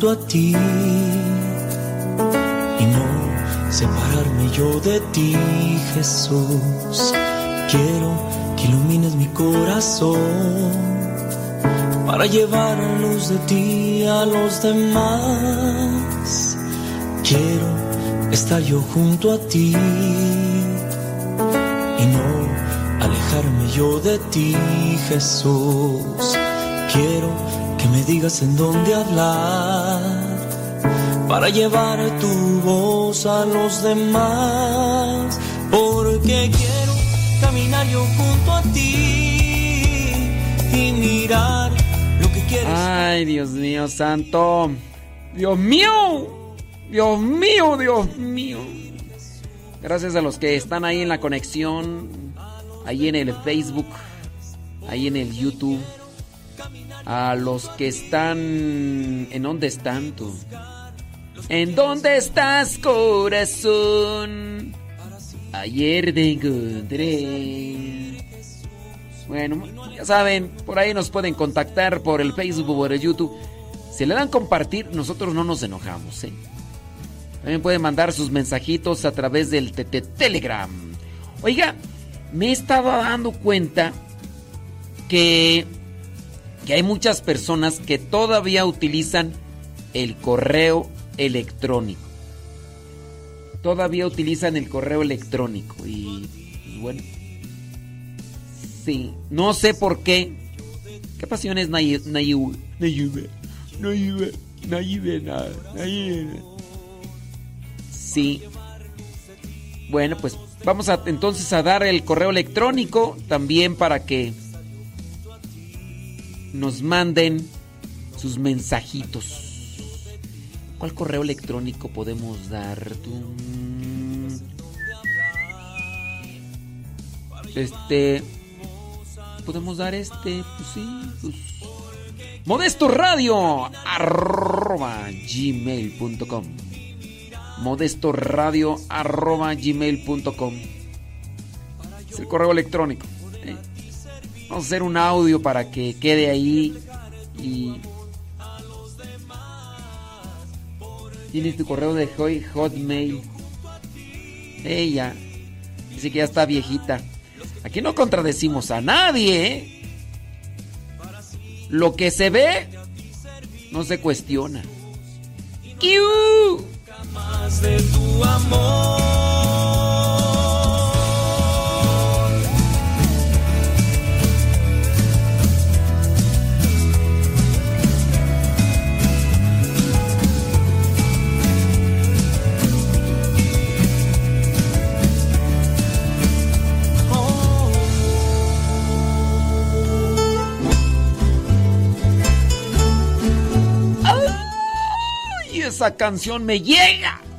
Junto a ti y no separarme yo de ti, Jesús. Quiero que ilumines mi corazón para llevar luz de ti a los demás. Quiero estar yo junto a ti y no alejarme yo de ti, Jesús. Quiero me digas en dónde hablar para llevar tu voz a los demás, porque quiero caminar yo junto a ti y mirar lo que quieres. Ay, Dios mío, santo. Dios mío. Dios mío, Dios mío. Gracias a los que están ahí en la conexión, ahí en el Facebook, ahí en el YouTube. A los que están... ¿En dónde están tú? ¿En dónde estás, corazón? Ayer te encontré. Bueno, ya saben, por ahí nos pueden contactar por el Facebook o por el YouTube. Si le dan compartir, nosotros no nos enojamos, ¿eh? También pueden mandar sus mensajitos a través del Telegram. Oiga, me he estado dando cuenta que, que hay muchas personas que todavía utilizan el correo electrónico. Todavía utilizan el correo electrónico y, y bueno. Sí, no sé por qué. ¿Qué Nayib? Nayib, Nayib, Nayib, Nayib, Nayib. Sí. Bueno, pues vamos a entonces a dar el correo electrónico también para que nos manden sus mensajitos. ¿Cuál correo electrónico podemos dar? Este. Podemos dar este. Pues sí. Pues. Modesto Radio. Arroba gmail.com. Modesto Radio. Arroba gmail.com. Es el correo electrónico. Vamos a hacer un audio para que quede ahí. Y Tienes tu correo de Hotmail. Ella. Dice que ya está viejita. Aquí no contradecimos a nadie. ¿eh? Lo que se ve no se cuestiona. ¡Kiu! de tu amor. Esa canción me llega.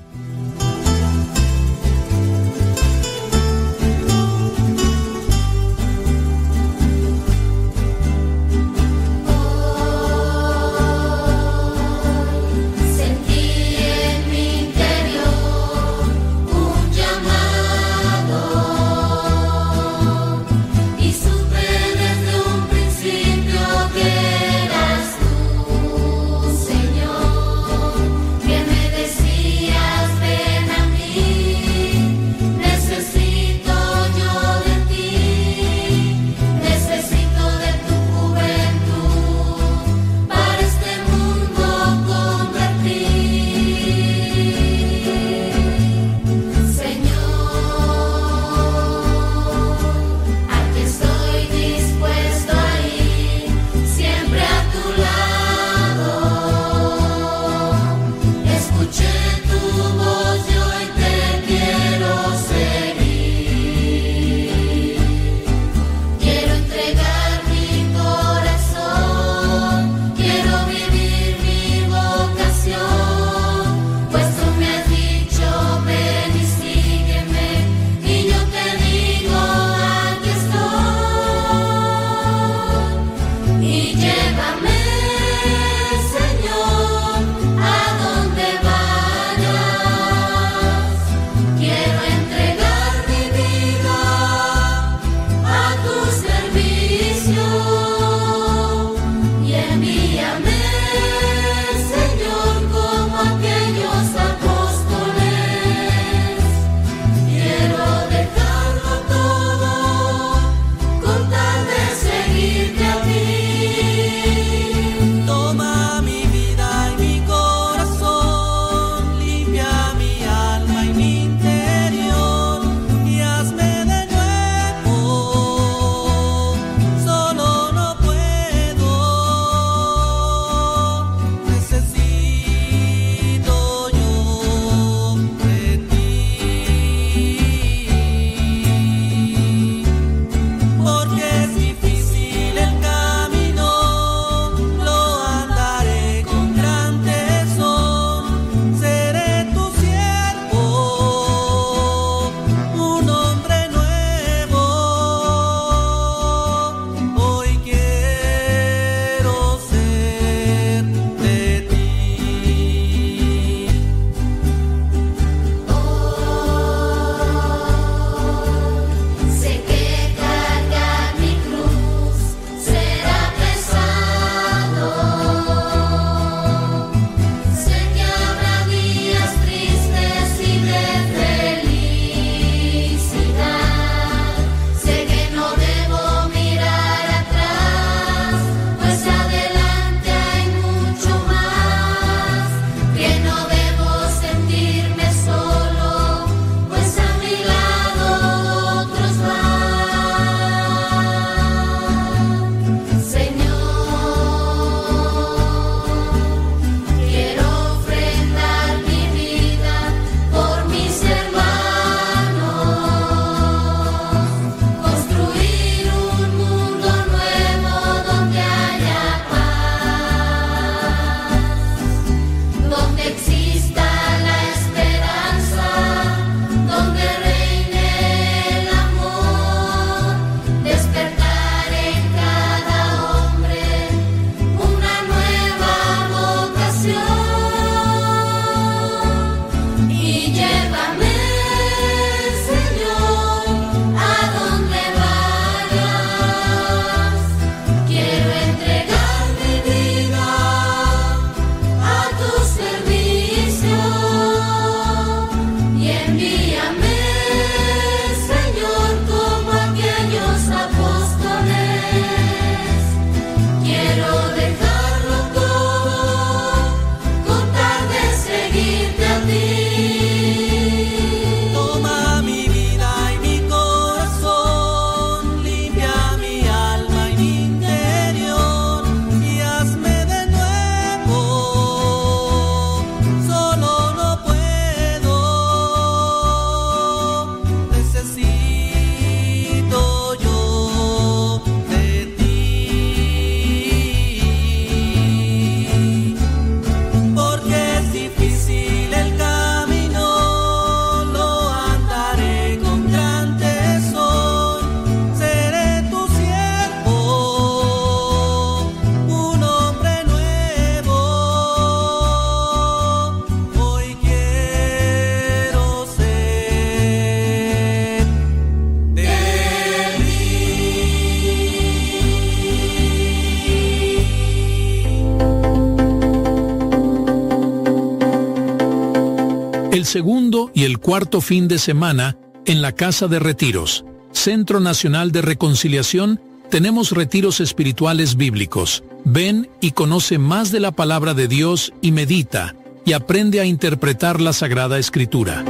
Segundo y el cuarto fin de semana en la Casa de Retiros, Centro Nacional de Reconciliación, tenemos retiros espirituales bíblicos. Ven y conoce más de la palabra de Dios y medita y aprende a interpretar la Sagrada Escritura.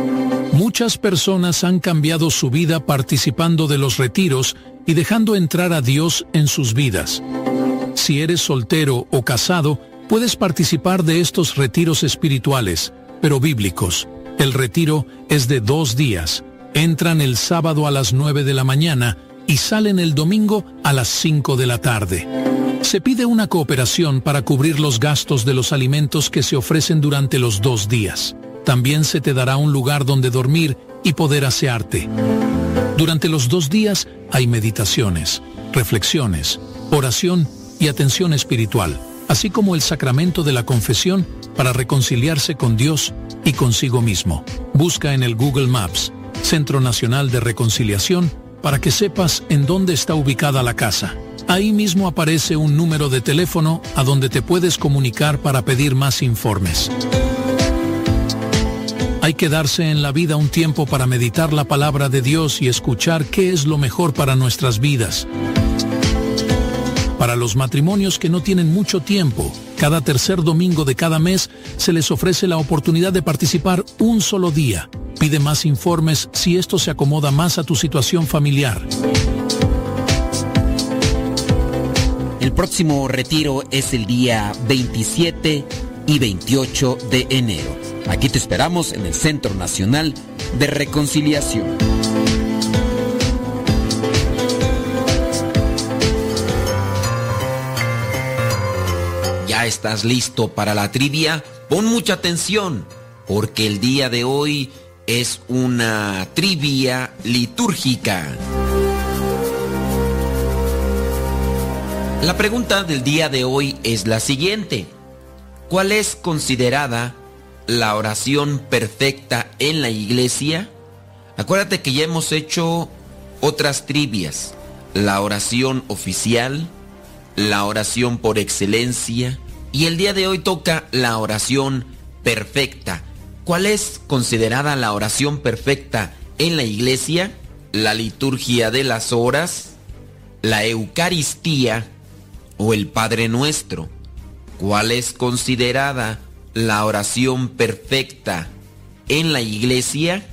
Muchas personas han cambiado su vida participando de los retiros y dejando entrar a Dios en sus vidas. Si eres soltero o casado, puedes participar de estos retiros espirituales, pero bíblicos. El retiro es de dos días. Entran el sábado a las 9 de la mañana y salen el domingo a las 5 de la tarde. Se pide una cooperación para cubrir los gastos de los alimentos que se ofrecen durante los dos días. También se te dará un lugar donde dormir y poder asearte. Durante los dos días hay meditaciones, reflexiones, oración y atención espiritual, así como el sacramento de la confesión para reconciliarse con Dios y consigo mismo. Busca en el Google Maps, Centro Nacional de Reconciliación, para que sepas en dónde está ubicada la casa. Ahí mismo aparece un número de teléfono a donde te puedes comunicar para pedir más informes. Hay que darse en la vida un tiempo para meditar la palabra de Dios y escuchar qué es lo mejor para nuestras vidas. Para los matrimonios que no tienen mucho tiempo, cada tercer domingo de cada mes se les ofrece la oportunidad de participar un solo día. Pide más informes si esto se acomoda más a tu situación familiar. El próximo retiro es el día 27 y 28 de enero. Aquí te esperamos en el Centro Nacional de Reconciliación. Estás listo para la trivia? Pon mucha atención, porque el día de hoy es una trivia litúrgica. La pregunta del día de hoy es la siguiente. ¿Cuál es considerada la oración perfecta en la iglesia? Acuérdate que ya hemos hecho otras trivias. La oración oficial, la oración por excelencia y el día de hoy toca la oración perfecta. ¿Cuál es considerada la oración perfecta en la iglesia? La liturgia de las horas, la Eucaristía o el Padre Nuestro. ¿Cuál es considerada la oración perfecta en la iglesia?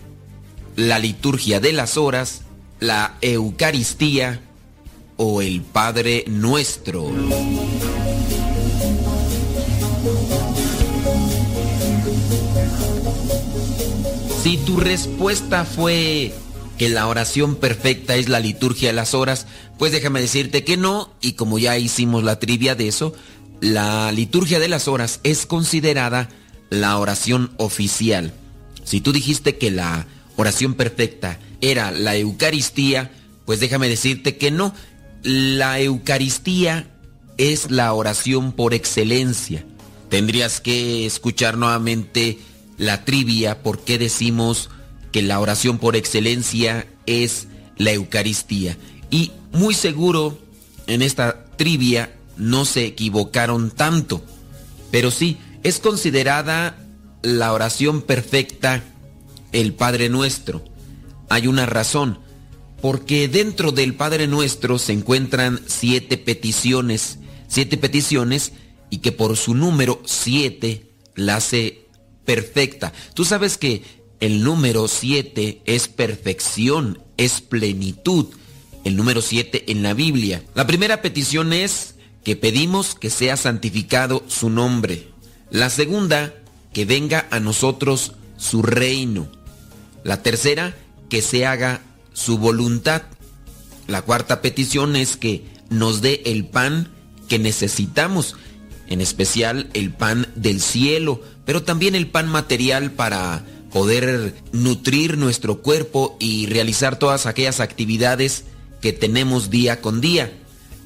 La liturgia de las horas, la Eucaristía o el Padre Nuestro. Si tu respuesta fue que la oración perfecta es la liturgia de las horas, pues déjame decirte que no, y como ya hicimos la trivia de eso, la liturgia de las horas es considerada la oración oficial. Si tú dijiste que la oración perfecta era la Eucaristía, pues déjame decirte que no, la Eucaristía es la oración por excelencia. Tendrías que escuchar nuevamente la trivia, por qué decimos que la oración por excelencia es la Eucaristía. Y muy seguro en esta trivia no se equivocaron tanto, pero sí, es considerada la oración perfecta el Padre Nuestro. Hay una razón, porque dentro del Padre Nuestro se encuentran siete peticiones, siete peticiones y que por su número siete la hace perfecta. Tú sabes que el número 7 es perfección, es plenitud. El número 7 en la Biblia. La primera petición es que pedimos que sea santificado su nombre. La segunda, que venga a nosotros su reino. La tercera, que se haga su voluntad. La cuarta petición es que nos dé el pan que necesitamos, en especial el pan del cielo, pero también el pan material para poder nutrir nuestro cuerpo y realizar todas aquellas actividades que tenemos día con día.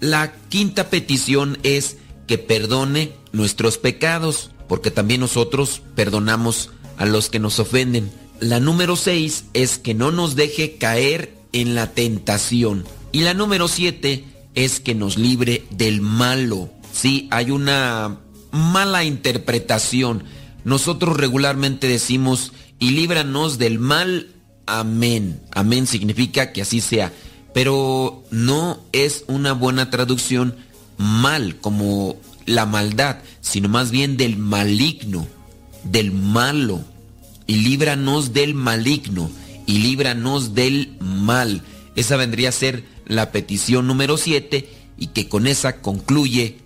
La quinta petición es que perdone nuestros pecados, porque también nosotros perdonamos a los que nos ofenden. La número seis es que no nos deje caer en la tentación. Y la número siete es que nos libre del malo. Sí, hay una mala interpretación nosotros regularmente decimos y líbranos del mal. Amén. Amén significa que así sea. Pero no es una buena traducción mal como la maldad, sino más bien del maligno, del malo. Y líbranos del maligno y líbranos del mal. Esa vendría a ser la petición número 7 y que con esa concluye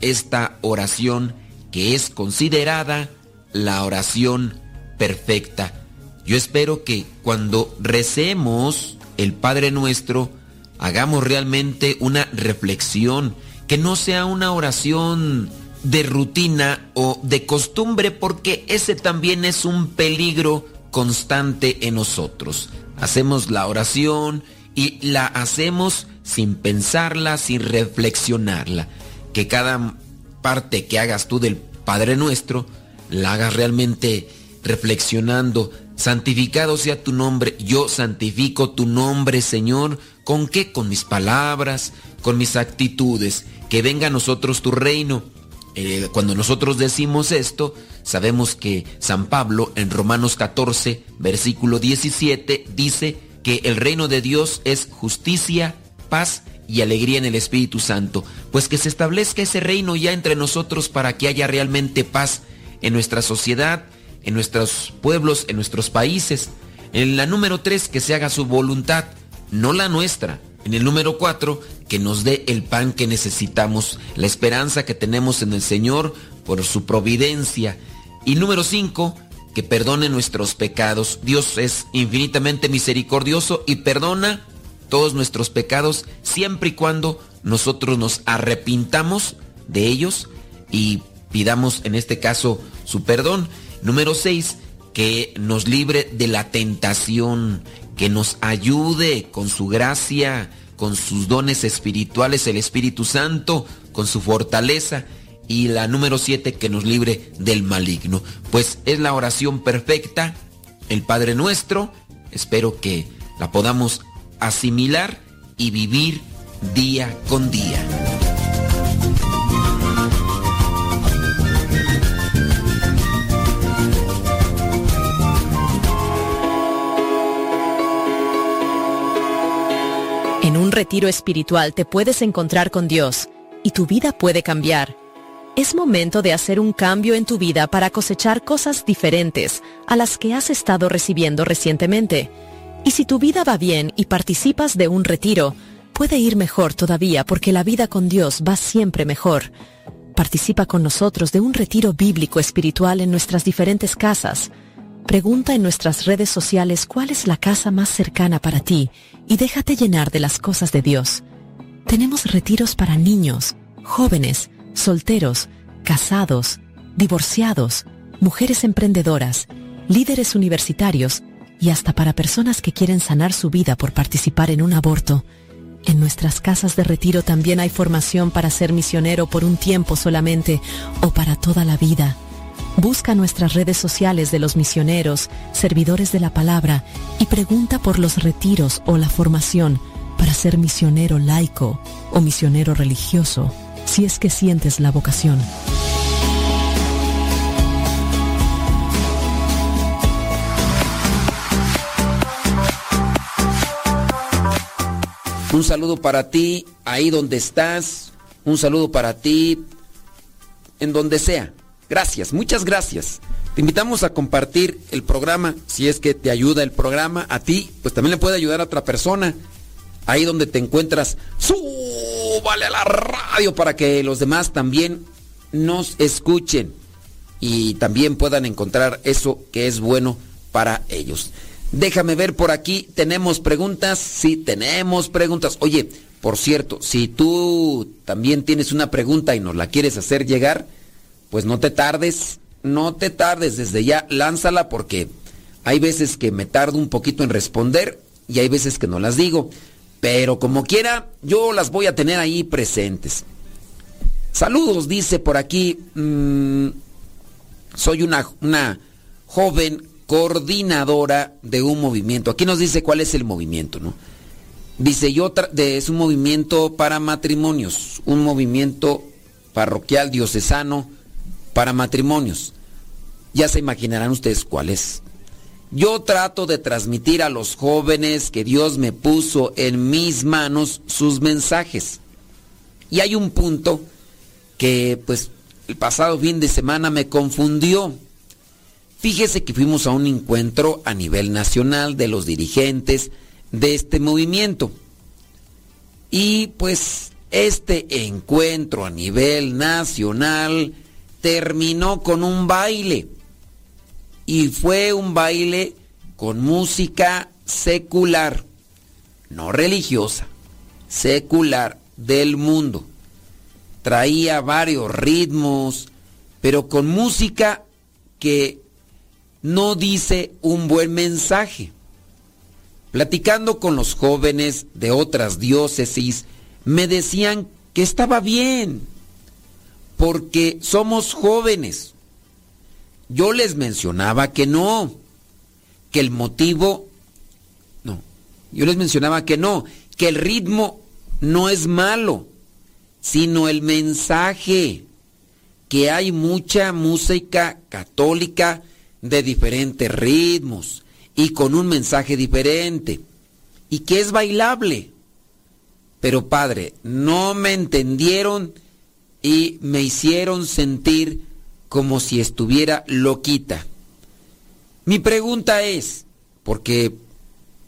esta oración que es considerada la oración perfecta. Yo espero que cuando recemos el Padre Nuestro, hagamos realmente una reflexión, que no sea una oración de rutina o de costumbre, porque ese también es un peligro constante en nosotros. Hacemos la oración y la hacemos sin pensarla, sin reflexionarla. Que cada parte que hagas tú del Padre Nuestro, la hagas realmente reflexionando. Santificado sea tu nombre, yo santifico tu nombre, Señor. ¿Con qué? Con mis palabras, con mis actitudes. Que venga a nosotros tu reino. Eh, cuando nosotros decimos esto, sabemos que San Pablo en Romanos 14, versículo 17, dice que el reino de Dios es justicia, paz y alegría en el Espíritu Santo. Pues que se establezca ese reino ya entre nosotros para que haya realmente paz en nuestra sociedad, en nuestros pueblos, en nuestros países. En la número 3, que se haga su voluntad, no la nuestra. En el número 4, que nos dé el pan que necesitamos, la esperanza que tenemos en el Señor por su providencia. Y número 5, que perdone nuestros pecados. Dios es infinitamente misericordioso y perdona todos nuestros pecados siempre y cuando nosotros nos arrepintamos de ellos y pidamos en este caso su perdón. Número 6, que nos libre de la tentación, que nos ayude con su gracia, con sus dones espirituales, el Espíritu Santo, con su fortaleza. Y la número 7, que nos libre del maligno. Pues es la oración perfecta, el Padre nuestro. Espero que la podamos asimilar y vivir día con día. En un retiro espiritual te puedes encontrar con Dios y tu vida puede cambiar. Es momento de hacer un cambio en tu vida para cosechar cosas diferentes a las que has estado recibiendo recientemente. Y si tu vida va bien y participas de un retiro, puede ir mejor todavía porque la vida con Dios va siempre mejor. Participa con nosotros de un retiro bíblico espiritual en nuestras diferentes casas. Pregunta en nuestras redes sociales cuál es la casa más cercana para ti y déjate llenar de las cosas de Dios. Tenemos retiros para niños, jóvenes, solteros, casados, divorciados, mujeres emprendedoras, líderes universitarios y hasta para personas que quieren sanar su vida por participar en un aborto. En nuestras casas de retiro también hay formación para ser misionero por un tiempo solamente o para toda la vida. Busca nuestras redes sociales de los misioneros, servidores de la palabra y pregunta por los retiros o la formación para ser misionero laico o misionero religioso, si es que sientes la vocación. Un saludo para ti ahí donde estás. Un saludo para ti en donde sea. Gracias, muchas gracias. Te invitamos a compartir el programa, si es que te ayuda el programa a ti, pues también le puede ayudar a otra persona. Ahí donde te encuentras, súbale a la radio para que los demás también nos escuchen y también puedan encontrar eso que es bueno para ellos. Déjame ver por aquí, ¿tenemos preguntas? Sí, tenemos preguntas. Oye, por cierto, si tú también tienes una pregunta y nos la quieres hacer llegar, pues no te tardes, no te tardes, desde ya lánzala porque hay veces que me tardo un poquito en responder y hay veces que no las digo, pero como quiera, yo las voy a tener ahí presentes. Saludos, dice por aquí, mm, soy una, una joven coordinadora de un movimiento. Aquí nos dice cuál es el movimiento, ¿no? Dice, yo de, es un movimiento para matrimonios, un movimiento parroquial diocesano para matrimonios. Ya se imaginarán ustedes cuál es. Yo trato de transmitir a los jóvenes que Dios me puso en mis manos sus mensajes. Y hay un punto que pues el pasado fin de semana me confundió. Fíjese que fuimos a un encuentro a nivel nacional de los dirigentes de este movimiento. Y pues este encuentro a nivel nacional terminó con un baile. Y fue un baile con música secular, no religiosa, secular del mundo. Traía varios ritmos, pero con música que no dice un buen mensaje. Platicando con los jóvenes de otras diócesis, me decían que estaba bien, porque somos jóvenes. Yo les mencionaba que no, que el motivo, no, yo les mencionaba que no, que el ritmo no es malo, sino el mensaje, que hay mucha música católica de diferentes ritmos y con un mensaje diferente, y que es bailable. Pero padre, no me entendieron y me hicieron sentir como si estuviera loquita. Mi pregunta es, porque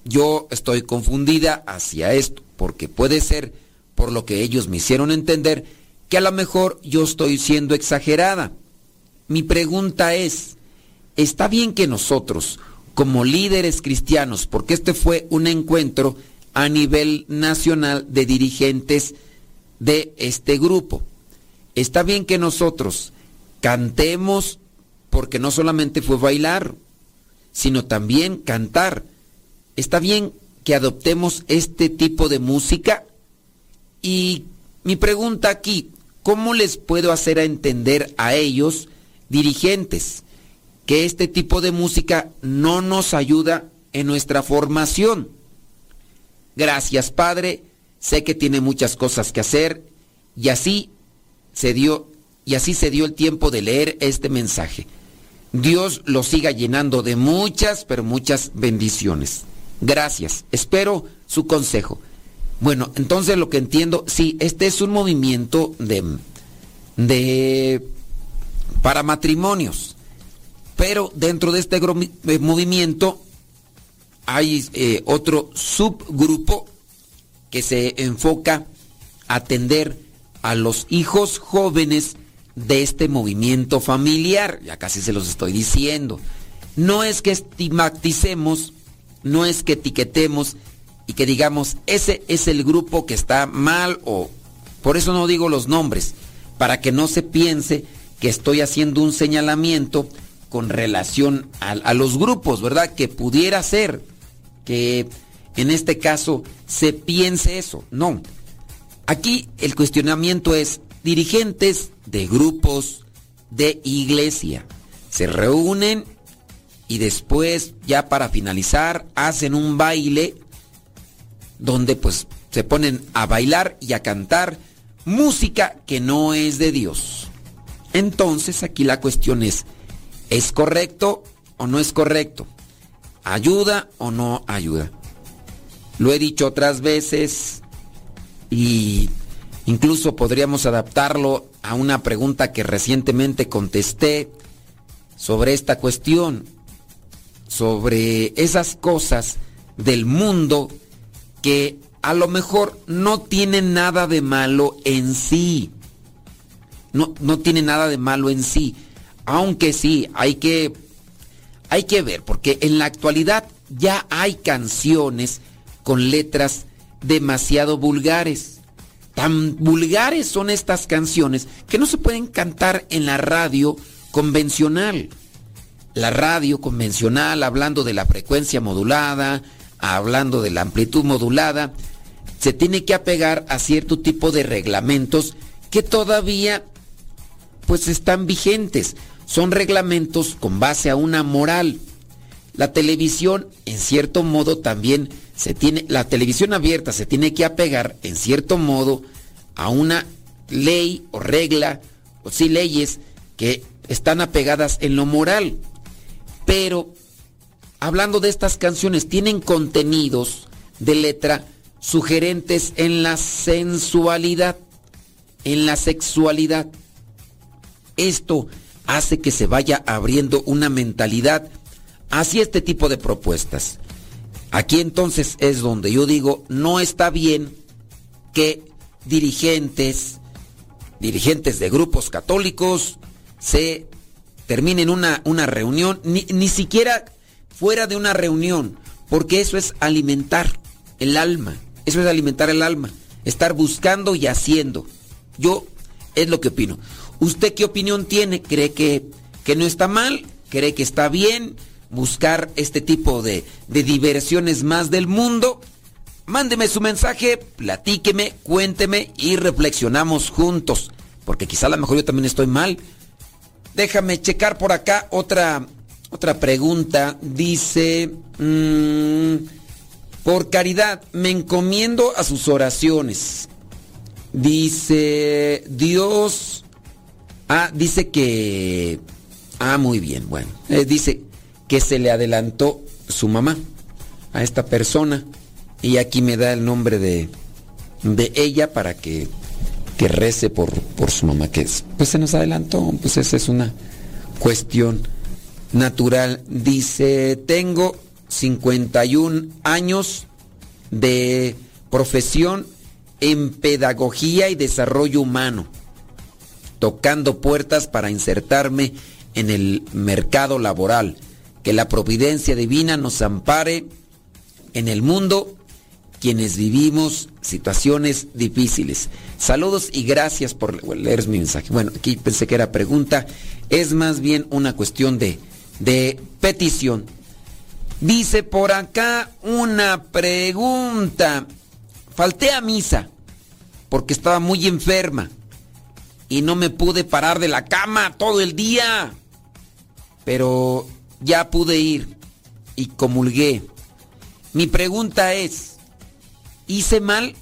yo estoy confundida hacia esto, porque puede ser por lo que ellos me hicieron entender que a lo mejor yo estoy siendo exagerada. Mi pregunta es, ¿está bien que nosotros, como líderes cristianos, porque este fue un encuentro a nivel nacional de dirigentes de este grupo, está bien que nosotros cantemos porque no solamente fue bailar, sino también cantar. Está bien que adoptemos este tipo de música y mi pregunta aquí, ¿cómo les puedo hacer a entender a ellos, dirigentes, que este tipo de música no nos ayuda en nuestra formación? Gracias, Padre, sé que tiene muchas cosas que hacer y así se dio y así se dio el tiempo de leer este mensaje. Dios lo siga llenando de muchas, pero muchas bendiciones. Gracias. Espero su consejo. Bueno, entonces lo que entiendo, sí, este es un movimiento de, de para matrimonios. Pero dentro de este eh, movimiento hay eh, otro subgrupo que se enfoca a atender a los hijos jóvenes de este movimiento familiar. Ya casi se los estoy diciendo. No es que estigmaticemos, no es que etiquetemos y que digamos, ese es el grupo que está mal o... Por eso no digo los nombres, para que no se piense que estoy haciendo un señalamiento con relación a, los grupos, ¿verdad? Que pudiera ser que en este caso se piense eso. No. Aquí el cuestionamiento es, dirigentes de grupos de iglesia se reúnen y después, ya para finalizar, hacen un baile donde pues se ponen a bailar y a cantar música que no es de Dios. Entonces aquí la cuestión es, ¿es correcto o no es correcto? ¿Ayuda o no ayuda? Lo he dicho otras veces y incluso podríamos adaptarlo a una pregunta que recientemente contesté sobre esta cuestión, sobre esas cosas del mundo que a lo mejor no tienen nada de malo en sí. No, no tiene nada de malo en sí. Aunque sí, hay que, hay que ver, porque en la actualidad ya hay canciones con letras demasiado vulgares. Tan vulgares son estas canciones que no se pueden cantar en la radio convencional. La radio convencional, hablando de la frecuencia modulada, hablando de la amplitud modulada, se tiene que apegar a cierto tipo de reglamentos que todavía pues están vigentes. Son reglamentos con base a una moral. La televisión, en cierto modo, también se tiene, la televisión abierta se tiene que apegar, en cierto modo, a una ley o regla, o sí leyes que están apegadas en lo moral. Pero hablando de estas canciones, tienen contenidos de letra sugerentes en la sensualidad, en la sexualidad. Esto hace que se vaya abriendo una mentalidad hacia este tipo de propuestas. Aquí entonces es donde yo digo, no está bien que dirigentes, dirigentes de grupos católicos, se terminen una, una reunión, ni, ni siquiera fuera de una reunión, porque eso es alimentar el alma, eso es alimentar el alma, estar buscando y haciendo. Yo es lo que opino. ¿Usted qué opinión tiene? ¿Cree que, que no está mal? ¿Cree que está bien? buscar este tipo de, de diversiones más del mundo, mándeme su mensaje, platíqueme, cuénteme y reflexionamos juntos. Porque quizá a lo mejor yo también estoy mal. Déjame checar por acá otra, otra pregunta. Dice, mmm, por caridad, me encomiendo a sus oraciones. Dice, Dios... Ah, dice que... Ah, muy bien, bueno. Eh, dice, que se le adelantó su mamá a esta persona. Y aquí me da el nombre de, de ella para que, que rece por, por su mamá, que pues se nos adelantó, pues esa es una cuestión natural. Dice, tengo 51 años de profesión en pedagogía y desarrollo humano, tocando puertas para insertarme en el mercado laboral que la providencia divina nos ampare en el mundo quienes vivimos situaciones difíciles. Saludos y gracias por leer mi mensaje. Bueno, aquí pensé que era pregunta, es más bien una cuestión de, de petición. Dice por acá una pregunta. Falté a misa porque estaba muy enferma y no me pude parar de la cama todo el día. Pero ya pude ir y comulgué. Mi pregunta es, ¿hice mal?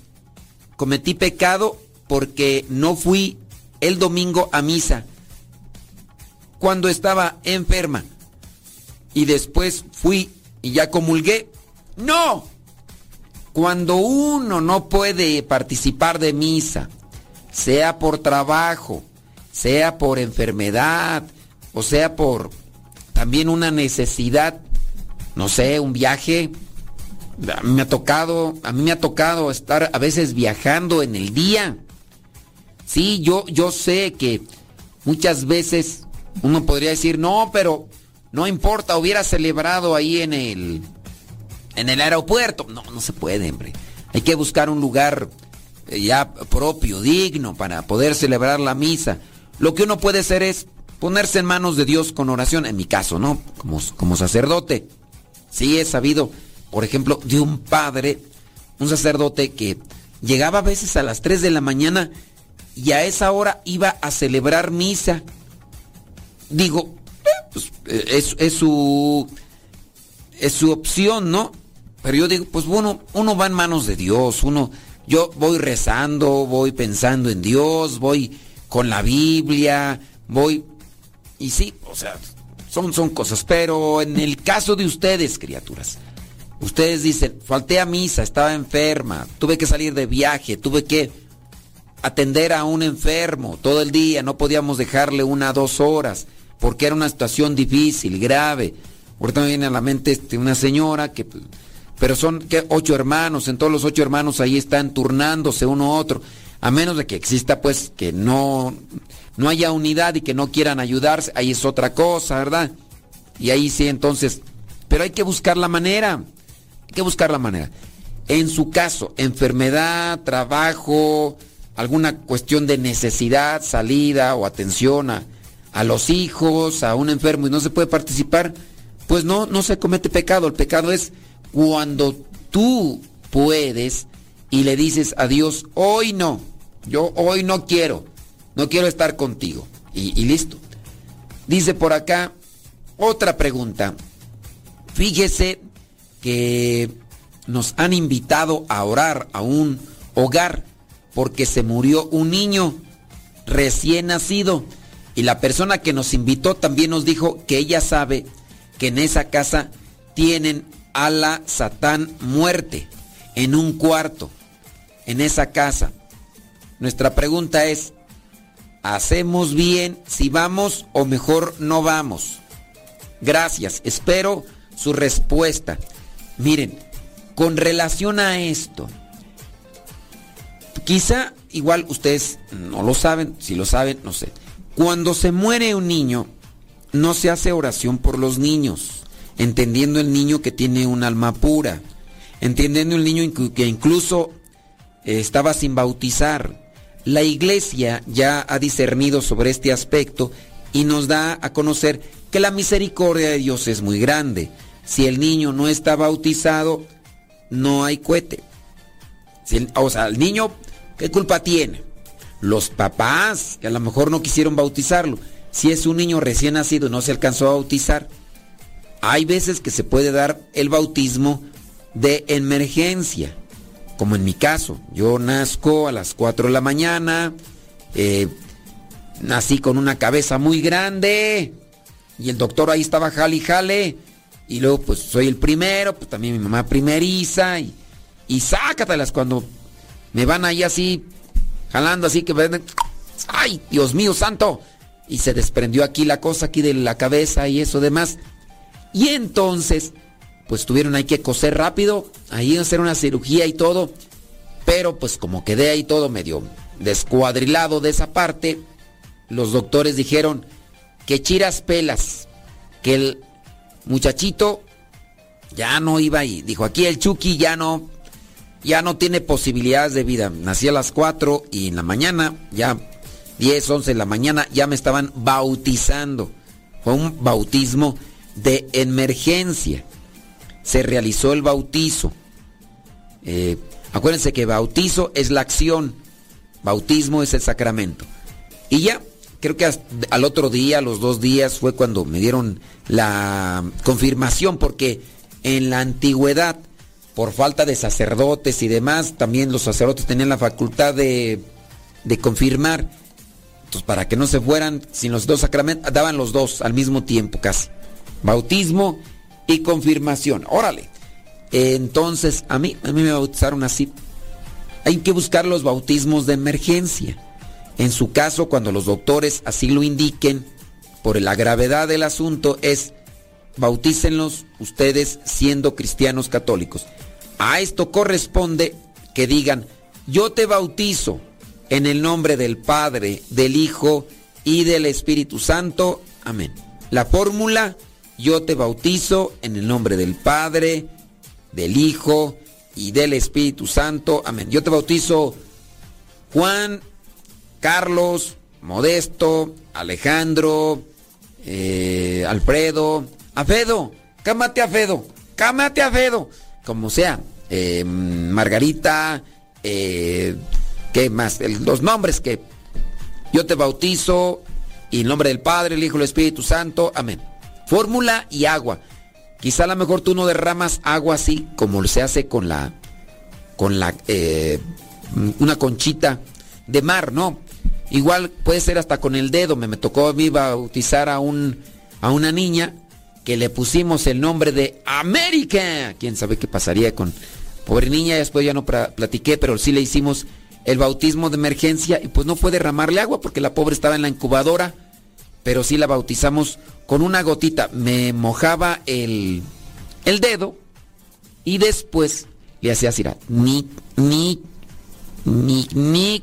¿Cometí pecado porque no fui el domingo a misa cuando estaba enferma? Y después fui y ya comulgué. No. Cuando uno no puede participar de misa, sea por trabajo, sea por enfermedad, o sea por también una necesidad, no sé, un viaje. A mí me ha tocado, a mí me ha tocado estar a veces viajando en el día. Sí, yo, yo sé que muchas veces uno podría decir, no, pero no importa, hubiera celebrado ahí en el, en el aeropuerto. No, no se puede, hombre. Hay que buscar un lugar ya propio, digno, para poder celebrar la misa. Lo que uno puede hacer es ponerse en manos de Dios con oración, en mi caso, ¿no? Como, como sacerdote. Sí he sabido, por ejemplo, de un padre, un sacerdote que llegaba a veces a las 3 de la mañana y a esa hora iba a celebrar misa. Digo, eh, pues, eh, es, es, su es su opción, ¿no? Pero yo digo, pues bueno, uno va en manos de Dios, uno yo voy rezando, voy pensando en Dios, voy con la Biblia, voy y sí, o sea, son, son cosas. Pero en el caso de ustedes, criaturas, ustedes dicen, falté a misa, estaba enferma, tuve que salir de viaje, tuve que atender a un enfermo todo el día, no podíamos dejarle una dos horas, porque era una situación difícil, grave. Ahorita me viene a la mente este, una señora que... Pero son ocho hermanos, en todos los ocho hermanos ahí están turnándose uno a otro. A menos de que exista pues que no no haya unidad y que no quieran ayudarse, ahí es otra cosa, ¿verdad? Y ahí sí, entonces, pero hay que buscar la manera, hay que buscar la manera. En su caso, enfermedad, trabajo, alguna cuestión de necesidad, salida o atención a, a los hijos, a un enfermo y no se puede participar, pues no, no se comete pecado. El pecado es cuando tú puedes y le dices a Dios, hoy no, yo hoy no quiero no quiero estar contigo. Y, listo. Dice por acá otra pregunta. Fíjese que nos han invitado a orar a un hogar porque se murió un niño recién nacido. Y la persona que nos invitó también nos dijo que ella sabe que en esa casa tienen a la Satán muerte en un cuarto, en esa casa. Nuestra pregunta es, ¿hacemos bien si vamos o mejor no vamos? Gracias, espero su respuesta. Miren, con relación a esto, quizá igual ustedes no lo saben, si lo saben, no sé. Cuando se muere un niño, no se hace oración por los niños, entendiendo el niño que tiene un alma pura, entendiendo el niño que incluso eh, estaba sin bautizar. La iglesia ya ha discernido sobre este aspecto y nos da a conocer que la misericordia de Dios es muy grande. Si el niño no está bautizado, no hay cohete. o sea, el niño, ¿qué culpa tiene? Los papás, que a lo mejor no quisieron bautizarlo. Si es un niño recién nacido y no se alcanzó a bautizar, hay veces que se puede dar el bautismo de emergencia, como en mi caso. Yo nazco a las 4 de la mañana, eh, nací con una cabeza muy grande y el doctor ahí estaba jale y jale. Y luego pues soy el primero, pues también mi mamá primeriza y, y sácatelas cuando me van ahí así, jalando así que... ¡Ay, Dios mío santo! y se desprendió aquí la cosa aquí de la cabeza y eso demás. Y entonces, pues tuvieron ahí que coser rápido, ahí hacer una cirugía y todo, pero pues como quedé ahí todo medio descuadrilado de esa parte, los doctores dijeron que chiras pelas, que el muchachito ya no iba ahí. Dijo, aquí el Chucky ya no, ya no tiene posibilidades de vida. Nací a las 4 y en la mañana ya 10, 11 de la mañana, ya me estaban bautizando. Fue un bautismo de emergencia. Se realizó el bautizo. Eh, acuérdense que bautizo es la acción, bautismo es el sacramento. Y ya, creo que al otro día, los dos días, fue cuando me dieron la confirmación, porque en la antigüedad, por falta de sacerdotes y demás, también los sacerdotes tenían la facultad de, de confirmar entonces, para que no se fueran sin los dos sacramentos, daban los dos al mismo tiempo casi. Bautismo y confirmación. Órale. Entonces, a mí, a mí me bautizaron así. Hay que buscar los bautismos de emergencia. En su caso, cuando los doctores así lo indiquen, por la gravedad del asunto, es bautícenlos ustedes siendo cristianos católicos. A esto corresponde que digan, yo te bautizo en el nombre del Padre, del Hijo y del Espíritu Santo. Amén. La fórmula, yo te bautizo en el nombre del Padre, del Hijo y del Espíritu Santo. Amén. Yo te bautizo Juan, Carlos, Modesto, Alejandro, eh, Alfredo, Afedo, cámate Afedo, cámate Afedo, como sea, eh, Margarita, eh, ¿Qué más? los nombres que yo te bautizo y en nombre del Padre, el Hijo y el Espíritu Santo. Amén. Fórmula y agua. Quizá a lo mejor tú no derramas agua así como se hace con la con la eh, una conchita de mar, ¿no? Igual puede ser hasta con el dedo. Me, me tocó a mí bautizar a un a una niña que le pusimos el nombre de América. Quién sabe qué pasaría con pobre niña. Después ya no platiqué, pero sí le hicimos el bautismo de emergencia y pues no fue derramarle agua porque la pobre estaba en la incubadora, pero sí la bautizamos con una gotita. Me mojaba el, el dedo y después le hacía así, ni, ni, ni, ni,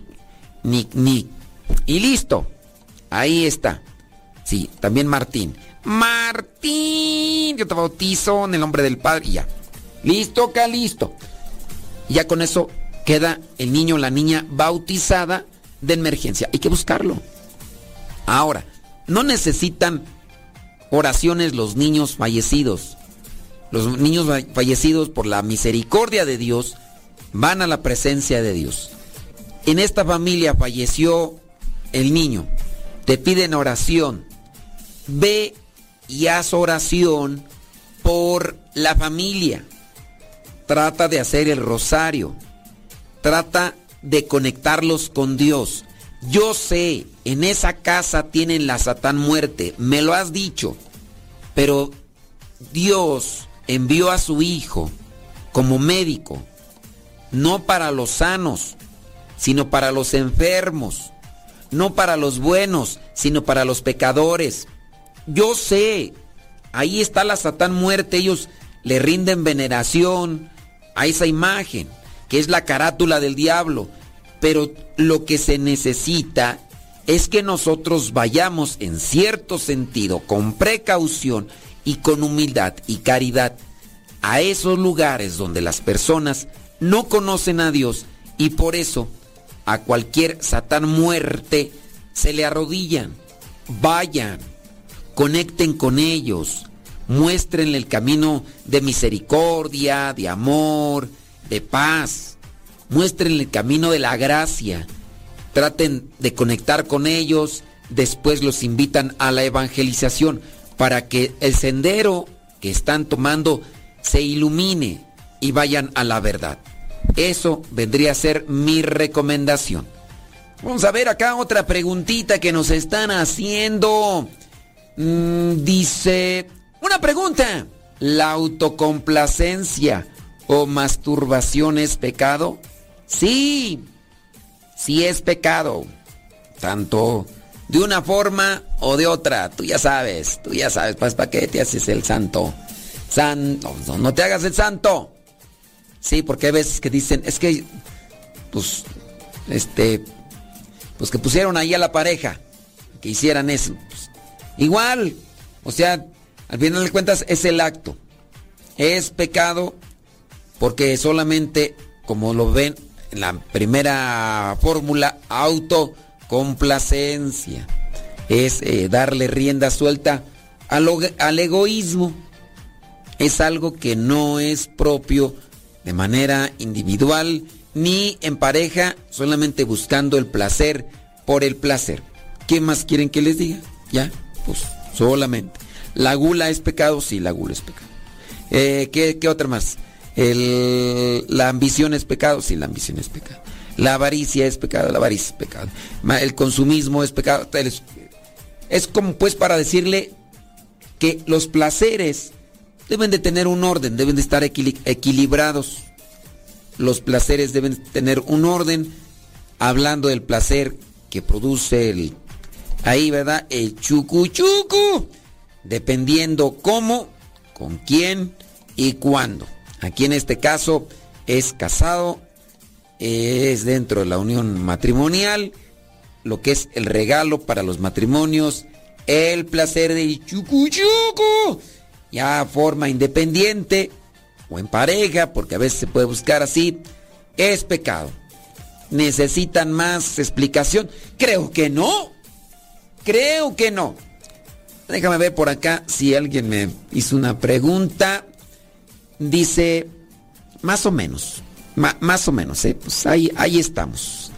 ni, ni. Y listo. Ahí está. Sí, también Martín. Martín, yo te bautizo en el nombre del Padre y ya. Listo, acá listo. Ya con eso queda el niño o la niña bautizada de emergencia. Hay que buscarlo. Ahora, no necesitan oraciones los niños fallecidos. Los niños fallecidos por la misericordia de Dios van a la presencia de Dios. En esta familia falleció el niño. Te piden oración. Ve y haz oración por la familia. Trata de hacer el rosario trata de conectarlos con Dios. Yo sé, en esa casa tienen la Satán muerte, me lo has dicho, pero Dios envió a su Hijo como médico, no para los sanos, sino para los enfermos, no para los buenos, sino para los pecadores. Yo sé, ahí está la Satán muerte, ellos le rinden veneración a esa imagen, que es la carátula del diablo, pero lo que se necesita es que nosotros vayamos en cierto sentido, con precaución y con humildad y caridad, a esos lugares donde las personas no conocen a Dios y por eso a cualquier satán muerte se le arrodillan. Vayan, conecten con ellos, muéstrenle el camino de misericordia, de amor, de paz. Muéstrenle el camino de la gracia. Traten de conectar con ellos, después los invitan a la evangelización para que el sendero que están tomando se ilumine y vayan a la verdad. Eso vendría a ser mi recomendación. Vamos a ver acá otra preguntita que nos están haciendo. Mm, dice, una pregunta. ¿La autocomplacencia o masturbación es pecado? Sí, sí es pecado. Tanto de una forma o de otra. Tú ya sabes, tú ya sabes, pues, ¿para qué te haces el santo? Santo, no te hagas el santo. Sí, porque hay veces que dicen, es que, pues, este, pues que pusieron ahí a la pareja, que hicieran eso. Pues, igual, o sea, al final de cuentas es el acto. Es pecado porque solamente, como lo ven la primera fórmula, autocomplacencia. Es eh, darle rienda suelta al egoísmo. Es algo que no es propio de manera individual ni en pareja, solamente buscando el placer por el placer. ¿Qué más quieren que les diga? Ya, pues solamente. ¿La gula es pecado? Sí, la gula es pecado. Eh, ¿qué, ¿qué, otra más? El, ¿La ambición es pecado? Sí, la ambición es pecado. ¿La avaricia es pecado? La avaricia es pecado. ¿El consumismo es pecado? Es como pues para decirle que los placeres deben de tener un orden, deben de estar equilibrados. Los placeres deben tener un orden, hablando del placer que produce el, ahí, ¿verdad? El chucu chucu, dependiendo cómo, con quién y cuándo. Aquí en este caso es casado, es dentro de la unión matrimonial, lo que es el regalo para los matrimonios, el placer del chucu chucu ya forma independiente o en pareja, porque a veces se puede buscar así, es pecado. ¿Necesitan más explicación? Creo que no. Creo que no. Déjame ver por acá si alguien me hizo una pregunta. Dice, más o menos, más o menos, ¿eh? Pues ahí, ahí estamos.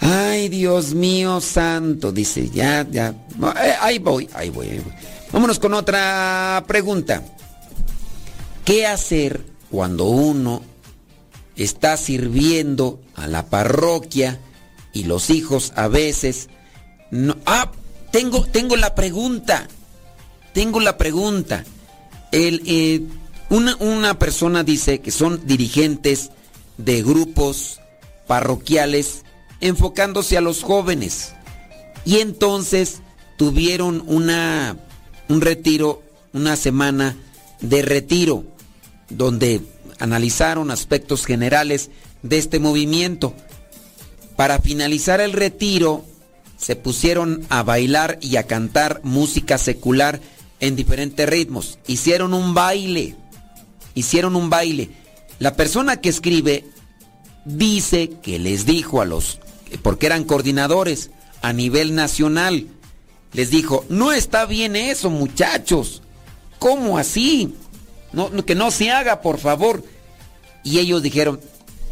Ay, Dios mío santo, dice, ya, ya, eh, ahí voy, ahí voy, ahí voy. Vámonos con otra pregunta. ¿Qué hacer cuando uno está sirviendo a la parroquia y los hijos a veces no... Ah, tengo, tengo la pregunta. Tengo la pregunta. El, eh, una, una persona dice que son dirigentes de grupos parroquiales enfocándose a los jóvenes. Y entonces tuvieron una un retiro, una semana de retiro, donde analizaron aspectos generales de este movimiento. Para finalizar el retiro, se pusieron a bailar y a cantar música secular en diferentes ritmos. Hicieron un baile, hicieron un baile. La persona que escribe dice que les dijo a los, porque eran coordinadores a nivel nacional, les dijo, no está bien eso, muchachos. ¿Cómo así? No, que no se haga, por favor. Y ellos dijeron,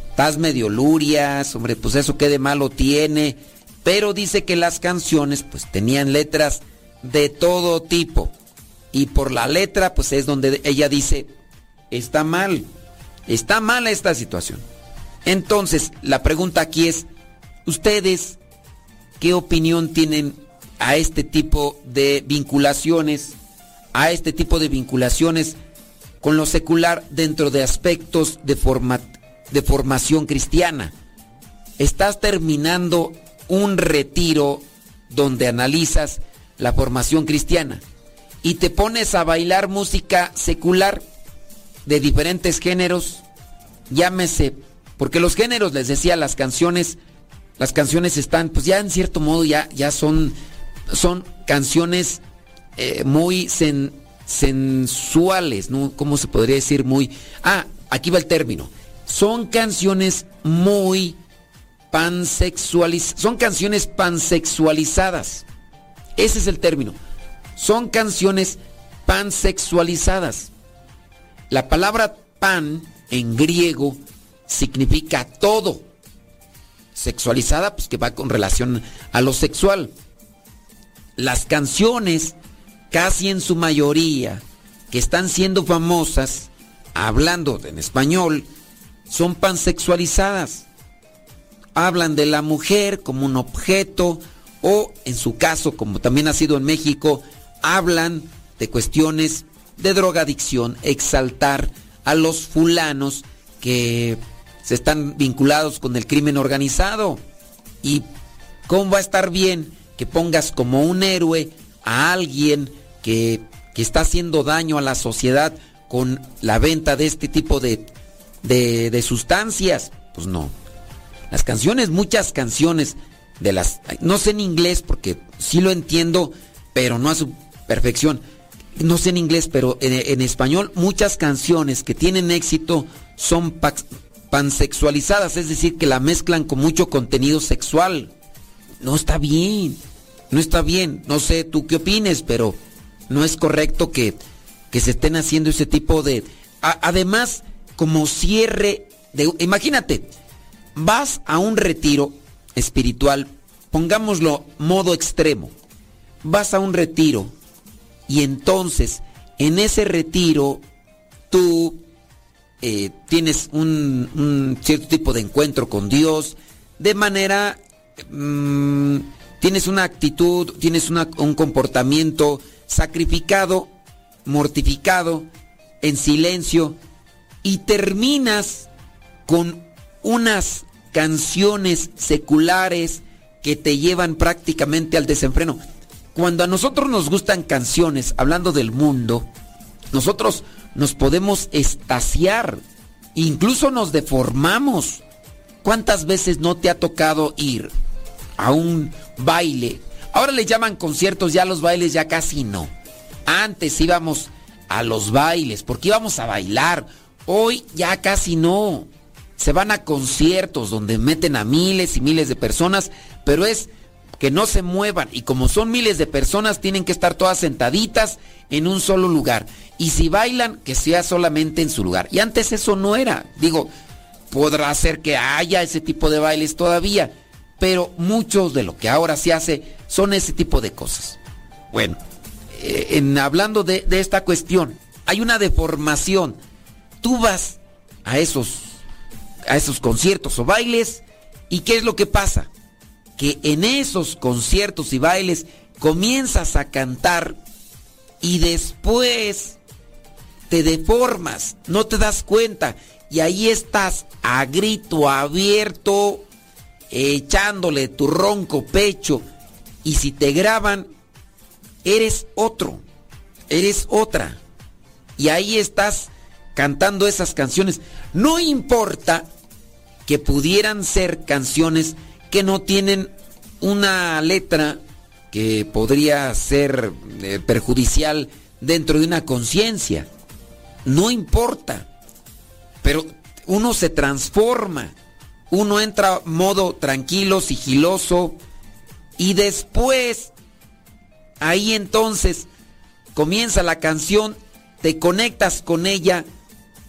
estás medio lurias, hombre, pues eso qué de malo tiene. Pero dice que las canciones pues tenían letras de todo tipo. Y por la letra pues es donde ella dice, está mal, está mala esta situación. Entonces, la pregunta aquí es, ¿ustedes qué opinión tienen a este tipo de vinculaciones, a este tipo de vinculaciones con lo secular dentro de aspectos de, de formación cristiana. Estás terminando un retiro donde analizas la formación cristiana y te pones a bailar música secular de diferentes géneros, llámese, porque los géneros, les decía, las canciones, las canciones están, pues ya en cierto modo ya, ya son, son canciones eh, muy sensuales, ¿no? ¿Cómo se podría decir? Muy... Ah, aquí va el término. Son canciones muy pansexualizadas. Son canciones pansexualizadas. Ese es el término. Son canciones pansexualizadas. La palabra pan en griego significa todo. Sexualizada, pues que va con relación a lo sexual. Las canciones, casi en su mayoría, que están siendo famosas, hablando en español, son pansexualizadas. Hablan de la mujer como un objeto o, en su caso, como también ha sido en México, hablan de cuestiones de drogadicción, exaltar a los fulanos que se están vinculados con el crimen organizado. ¿Y cómo va a estar bien que pongas como un héroe a alguien que, que está haciendo daño a la sociedad con la venta de este tipo de, de, de sustancias? Pues no. Las canciones, muchas canciones de las... No sé en inglés porque sí lo entiendo, pero no a su perfección no sé en inglés, pero en, español muchas canciones que tienen éxito son pansexualizadas, es decir, que la mezclan con mucho contenido sexual. No está bien, no está bien. No sé tú qué opines, pero no es correcto que, que se estén haciendo ese tipo de... además, como cierre de... Imagínate, vas a un retiro espiritual, pongámoslo modo extremo, vas a un retiro y entonces, en ese retiro, tú eh, tienes un, cierto tipo de encuentro con Dios, de manera, mm, tienes una actitud, tienes un comportamiento sacrificado, mortificado, en silencio, y terminas con unas canciones seculares que te llevan prácticamente al desenfreno. Cuando a nosotros nos gustan canciones hablando del mundo, nosotros nos podemos estaciar, incluso nos deformamos. ¿Cuántas veces no te ha tocado ir a un baile? Ahora le llaman conciertos, ya los bailes ya casi no. Antes íbamos a los bailes porque íbamos a bailar. Hoy ya casi no. Se van a conciertos donde meten a miles y miles de personas, pero es que no se muevan. Y como son miles de personas tienen que estar todas sentaditas en un solo lugar. Y si bailan que sea solamente en su lugar. Y antes eso no era. Digo podrá ser que haya ese tipo de bailes todavía pero muchos de lo que ahora se hace son ese tipo de cosas. Bueno eh, en hablando de, de esta cuestión hay una deformación. Tú vas a esos a esos conciertos o bailes y qué es lo que pasa que en esos conciertos y bailes comienzas a cantar y después te deformas, no te das cuenta y ahí estás a grito abierto echándole tu ronco pecho y si te graban eres otro, eres otra y ahí estás cantando esas canciones. No importa que pudieran ser canciones que no tienen una letra que podría ser eh, perjudicial dentro de una conciencia. No importa. Pero uno se transforma. Uno entra modo tranquilo, sigiloso. Y después, ahí entonces, comienza la canción, te conectas con ella,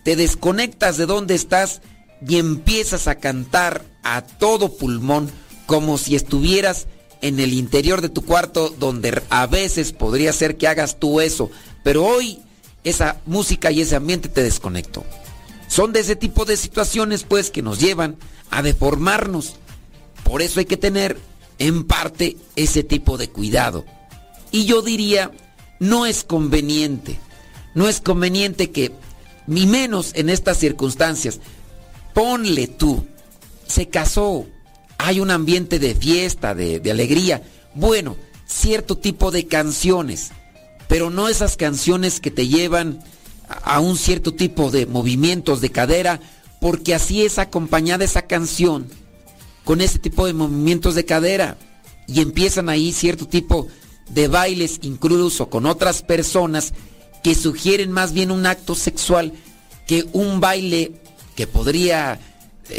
te desconectas de donde estás y empiezas a cantar a todo pulmón como si estuvieras en el interior de tu cuarto donde a veces podría ser que hagas tú eso, pero hoy esa música y ese ambiente te desconectó. Son de ese tipo de situaciones pues que nos llevan a deformarnos. Por eso hay que tener en parte ese tipo de cuidado. Y yo diría, no es conveniente, no es conveniente que ni menos en estas circunstancias. Ponle tú, se casó, hay un ambiente de fiesta, de, alegría. Bueno, cierto tipo de canciones, pero no esas canciones que te llevan a un cierto tipo de movimientos de cadera, porque así es acompañada esa canción con ese tipo de movimientos de cadera y empiezan ahí cierto tipo de bailes incluso con otras personas que sugieren más bien un acto sexual que un baile que podría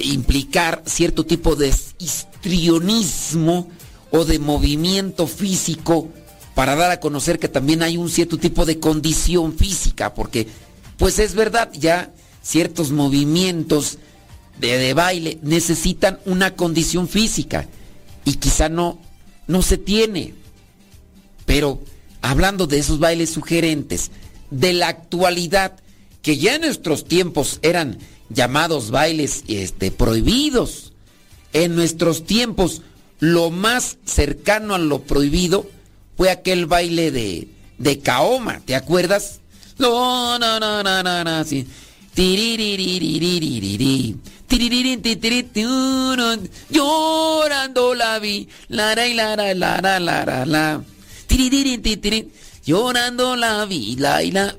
implicar cierto tipo de histrionismo o de movimiento físico para dar a conocer que también hay un cierto tipo de condición física, porque pues es verdad, ya ciertos movimientos de, de baile necesitan una condición física y quizá no, no se tiene. Pero hablando de esos bailes sugerentes, de la actualidad, que ya en nuestros tiempos eran llamados bailes este, prohibidos. En nuestros tiempos, lo más cercano a lo prohibido fue aquel baile de, de Kaoma, ¿te acuerdas? No, no, no, no, no, no, sí. Llorando la vi, lara y lara, lara, lara, la. Llorando la vi, y la.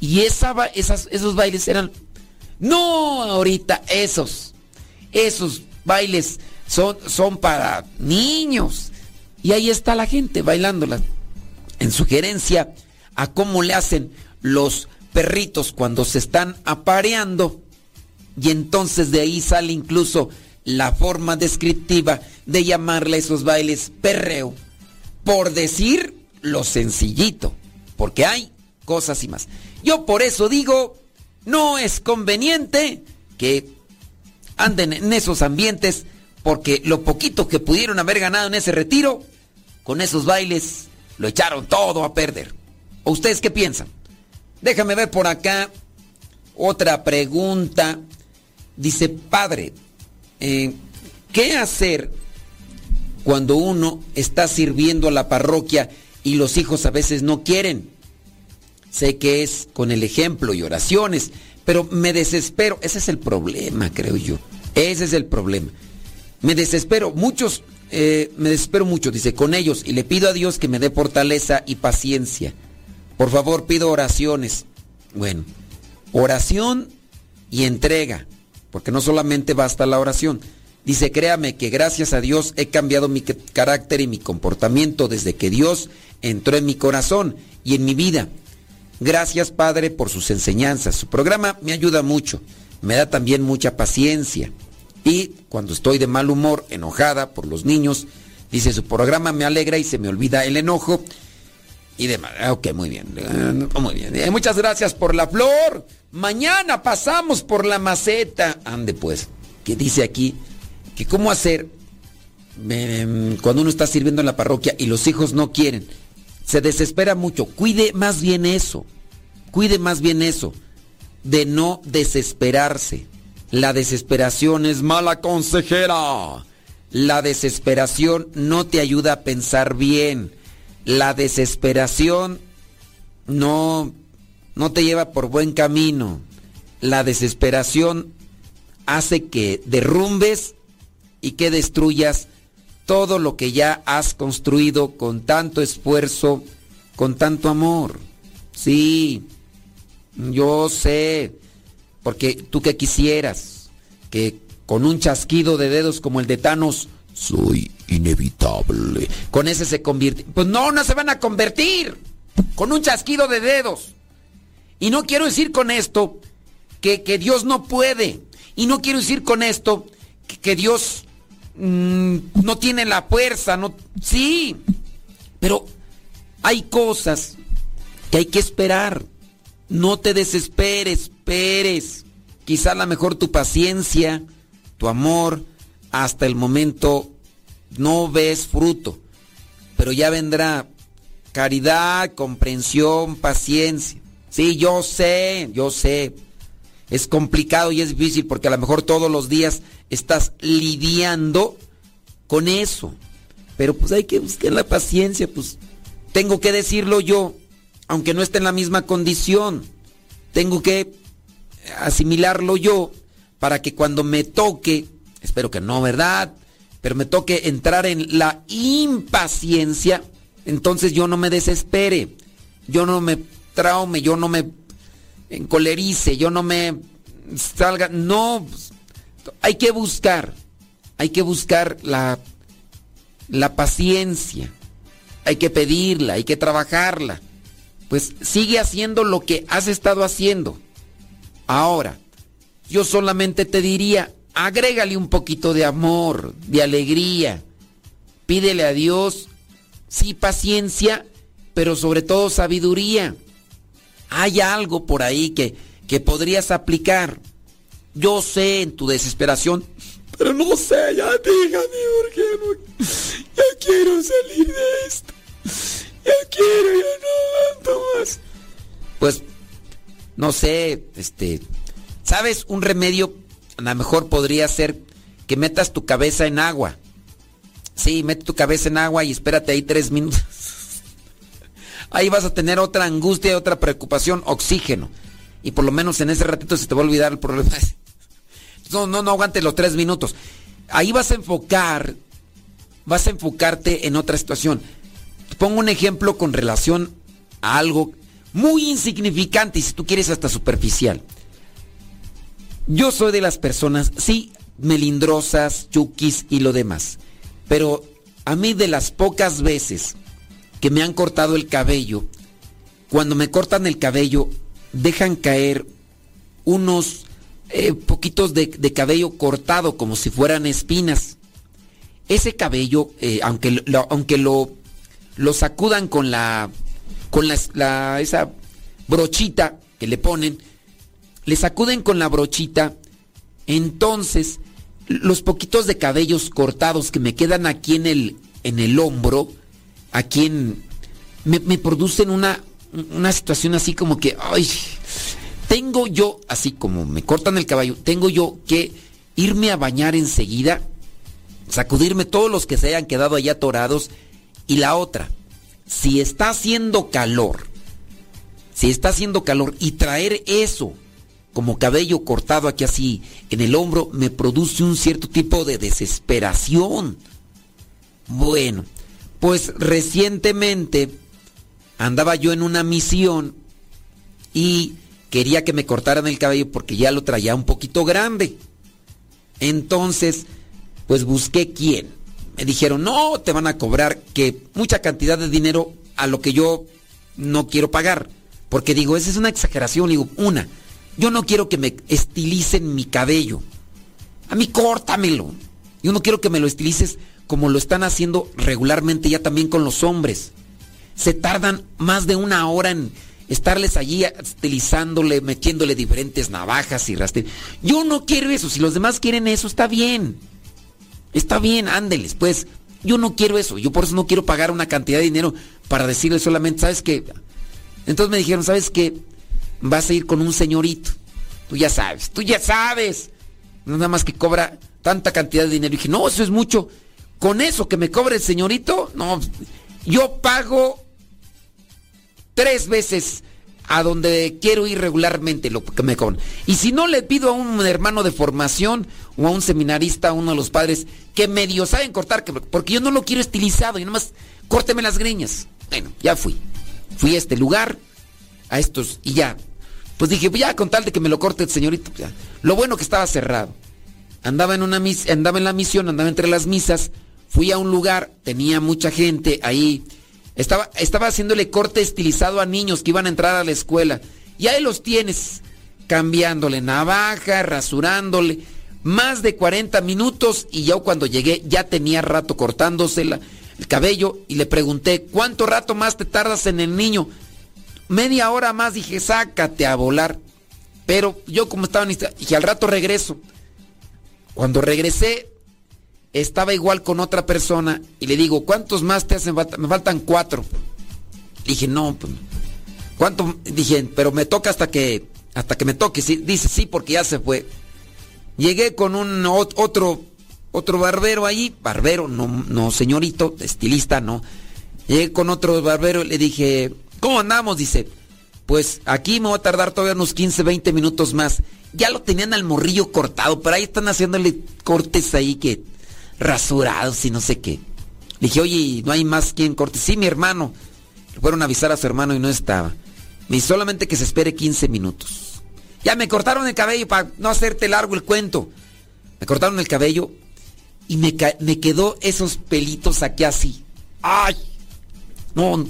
Y esas, esos bailes eran no, ahorita esos. Esos bailes son, son para niños. Y ahí está la gente bailándola. En sugerencia a cómo le hacen los perritos cuando se están apareando. Y entonces de ahí sale incluso la forma descriptiva de llamarle a esos bailes perreo. Por decir lo sencillito. Porque hay cosas y más. Yo por eso digo, no es conveniente que anden en esos ambientes porque lo poquito que pudieron haber ganado en ese retiro, con esos bailes, lo echaron todo a perder. ¿O ustedes qué piensan? Déjame ver por acá otra pregunta. Dice, padre, eh, ¿qué hacer cuando uno está sirviendo a la parroquia y los hijos a veces no quieren? Sé que es con el ejemplo y oraciones, pero me desespero. Ese es el problema, creo yo. Ese es el problema. Me desespero. Muchos, eh, me desespero mucho, dice, con ellos. Y le pido a Dios que me dé fortaleza y paciencia. Por favor, pido oraciones. Bueno, oración y entrega, porque no solamente basta la oración. Dice, créame que gracias a Dios he cambiado mi carácter y mi comportamiento desde que Dios entró en mi corazón y en mi vida. Gracias Padre por sus enseñanzas. Su programa me ayuda mucho. Me da también mucha paciencia. Y cuando estoy de mal humor, enojada por los niños, dice, su programa me alegra y se me olvida el enojo y demás. Ah, ok, muy bien. Ah, muy bien. Eh, muchas gracias por la flor. Mañana pasamos por la maceta. Ande pues. ¿Qué dice aquí? Que cómo hacer em, cuando uno está sirviendo en la parroquia y los hijos no quieren. Se desespera mucho. Cuide más bien eso. Cuide más bien eso. De no desesperarse. La desesperación es mala consejera. La desesperación no te ayuda a pensar bien la desesperación no, no te lleva por buen camino. La desesperación hace que derrumbes y que destruyas todo lo que ya has construido con tanto esfuerzo, con tanto amor. Sí, yo sé, porque tú que quisieras que con un chasquido de dedos como el de Thanos soy inevitable. Con ese se convierte. Pues no, no se van a convertir. Con un chasquido de dedos. Y no quiero decir con esto que, Dios no puede. Y no quiero decir con esto que, Dios mm, no tiene la fuerza. No, sí. Pero hay cosas que hay que esperar. No te desesperes, esperes. Quizá a lo mejor tu paciencia, tu amor, hasta el momento no ves fruto, pero ya vendrá caridad, comprensión, paciencia. Sí, yo sé, yo sé. Es complicado y es difícil porque a lo mejor todos los días estás lidiando con eso. Pero pues hay que buscar la paciencia, pues tengo que decirlo yo, aunque no esté en la misma condición. Tengo que asimilarlo yo para que cuando me toque, espero que no, ¿verdad? Pero me toque entrar en la impaciencia, entonces yo no me desespere, yo no me traume, yo no me encolerice, yo no me salga, no, hay que buscar, hay que buscar la, la paciencia, hay que pedirla, hay que trabajarla. Pues sigue haciendo lo que has estado haciendo. Ahora, yo solamente te diría, agrégale un poquito de amor, de alegría. Pídele a Dios, sí, paciencia, pero sobre todo sabiduría. Hay algo por ahí que, que podrías aplicar. Yo sé en tu desesperación, pero no sé, ya dígame por no. Ya quiero salir de esto. Ya quiero, ya no aguanto más. Pues, no sé, este, ¿sabes? Un remedio a lo mejor podría ser que metas tu cabeza en agua. Sí, mete tu cabeza en agua y espérate ahí tres minutos. Ahí vas a tener otra angustia, otra preocupación, oxígeno. Y por lo menos en ese ratito se te va a olvidar el problema. No, no, no aguante los tres minutos. Ahí vas a enfocar, vas a enfocarte en otra situación. Te pongo un ejemplo con relación a algo muy insignificante y si tú quieres hasta superficial. Yo soy de las personas, sí, melindrosas, chukis y lo demás. Pero a mí de las pocas veces que me han cortado el cabello, cuando me cortan el cabello, dejan caer unos eh, poquitos de, cabello cortado como si fueran espinas. Ese cabello, eh, aunque, lo, aunque lo, lo sacudan con la, con la, esa brochita que le ponen, le sacuden con la brochita, entonces los poquitos de cabellos cortados que me quedan aquí en el, en el hombro, aquí en... Me, me producen una, una situación así como que, ay, tengo yo, así como me cortan el caballo, tengo yo que irme a bañar enseguida, sacudirme todos los que se hayan quedado allá atorados. Y la otra, si está haciendo calor, si está haciendo calor y traer eso como cabello cortado aquí así en el hombro me produce un cierto tipo de desesperación. Bueno, pues recientemente andaba yo en una misión y quería que me cortaran el cabello porque ya lo traía un poquito grande. Entonces, pues busqué quién. Me dijeron, no, te van a cobrar que mucha cantidad de dinero a lo que yo no quiero pagar. Porque digo, esa es una exageración. Digo, una, yo no quiero que me estilicen mi cabello. A mí córtamelo. Yo no quiero que me lo estilices como lo están haciendo regularmente ya también con los hombres. Se tardan más de una hora en estarles allí estilizándole, metiéndole diferentes navajas y rastrillos. Yo no quiero eso. Si los demás quieren eso, está bien. Está bien, ándeles, pues. Yo no quiero eso. Yo por eso no quiero pagar una cantidad de dinero para decirles solamente, ¿sabes qué? Entonces me dijeron, ¿sabes qué? vas a ir con un señorito. Tú ya sabes, tú ya sabes. Nada más que cobra tanta cantidad de dinero. Y dije, no, eso es mucho. Con eso que me cobre el señorito, no, yo pago tres veces a donde quiero ir regularmente lo que me. Y si no le pido a un hermano de formación o a un seminarista, a uno de los padres, que medio saben cortar, porque yo no lo quiero estilizado, y nada más córteme las greñas. Bueno, ya fui. Fui a este lugar, a estos y ya. Pues dije, ya con tal de que me lo corte el señorito. Lo bueno que estaba cerrado. Andaba en una mis andaba en la misión, andaba entre las misas, fui a un lugar, tenía mucha gente ahí. Estaba, estaba haciéndole corte estilizado a niños que iban a entrar a la escuela. Y ahí los tienes, cambiándole navaja, rasurándole. Más de 40 minutos y yo cuando llegué ya tenía rato cortándose el cabello y le pregunté, ¿cuánto rato más te tardas en el niño? Media hora más dije, sácate a volar. Pero yo como estaba dije, al rato regreso. Cuando regresé, estaba igual con otra persona y le digo, ¿cuántos más te hacen falta? Me faltan cuatro. Dije, no, pues, ¿cuánto? Dije, pero me toca hasta que, hasta que me toque. dice, sí, porque ya se fue. Llegué con un otro, otro barbero ahí, barbero, no, no señorito, estilista, no. Llegué con otro barbero y le dije, ¿Cómo andamos? Dice. Pues aquí me voy a tardar todavía unos 15, 20 minutos más. ya lo tenían al morrillo cortado, pero ahí están haciéndole cortes ahí que rasurados y no sé qué. Le dije, oye, ¿no hay más quien corte? Sí, mi hermano. Le fueron a avisar a su hermano y no estaba. Me dice, solamente que se espere 15 minutos. Ya me cortaron el cabello para no hacerte largo el cuento. Me cortaron el cabello y me, me quedó esos pelitos aquí así. ¡Ay! No.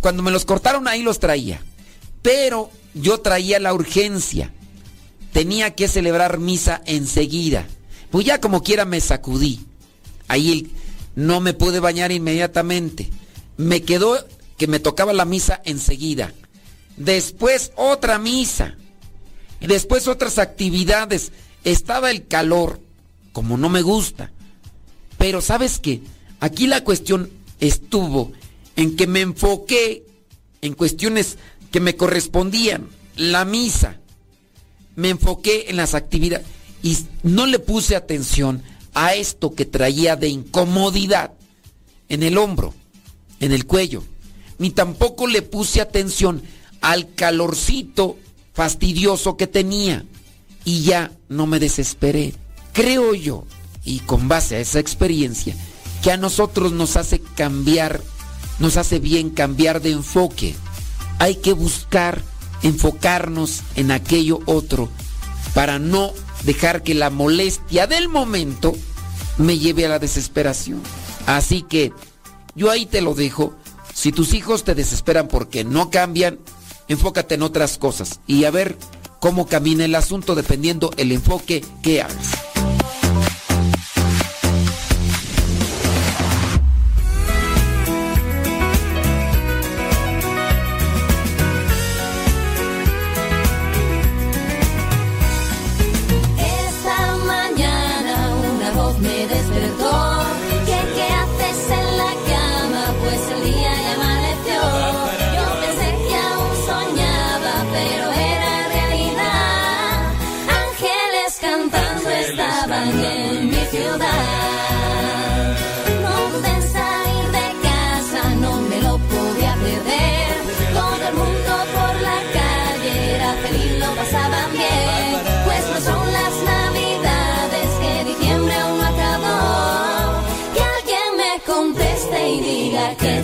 Cuando me los cortaron ahí los traía. Pero yo traía la urgencia. Tenía que celebrar misa enseguida. Pues ya como quiera me sacudí. Ahí no me pude bañar inmediatamente. Me quedó que me tocaba la misa enseguida. Después otra misa. Después otras actividades. Estaba el calor, como no me gusta. Pero sabes qué? Aquí la cuestión estuvo en que me enfoqué en cuestiones que me correspondían. La misa. Me enfoqué en las actividades y no le puse atención a esto que traía de incomodidad en el hombro, en el cuello. Ni tampoco le puse atención al calorcito fastidioso que tenía. Y ya no me desesperé. Creo yo, y con base a esa experiencia, que a nosotros nos hace cambiar, nos hace bien cambiar de enfoque. Hay que buscar enfocarnos en aquello otro para no dejar que la molestia del momento me lleve a la desesperación. Así que yo ahí te lo dejo. Si tus hijos te desesperan porque no cambian, enfócate en otras cosas y a ver cómo camina el asunto dependiendo el enfoque que hagas.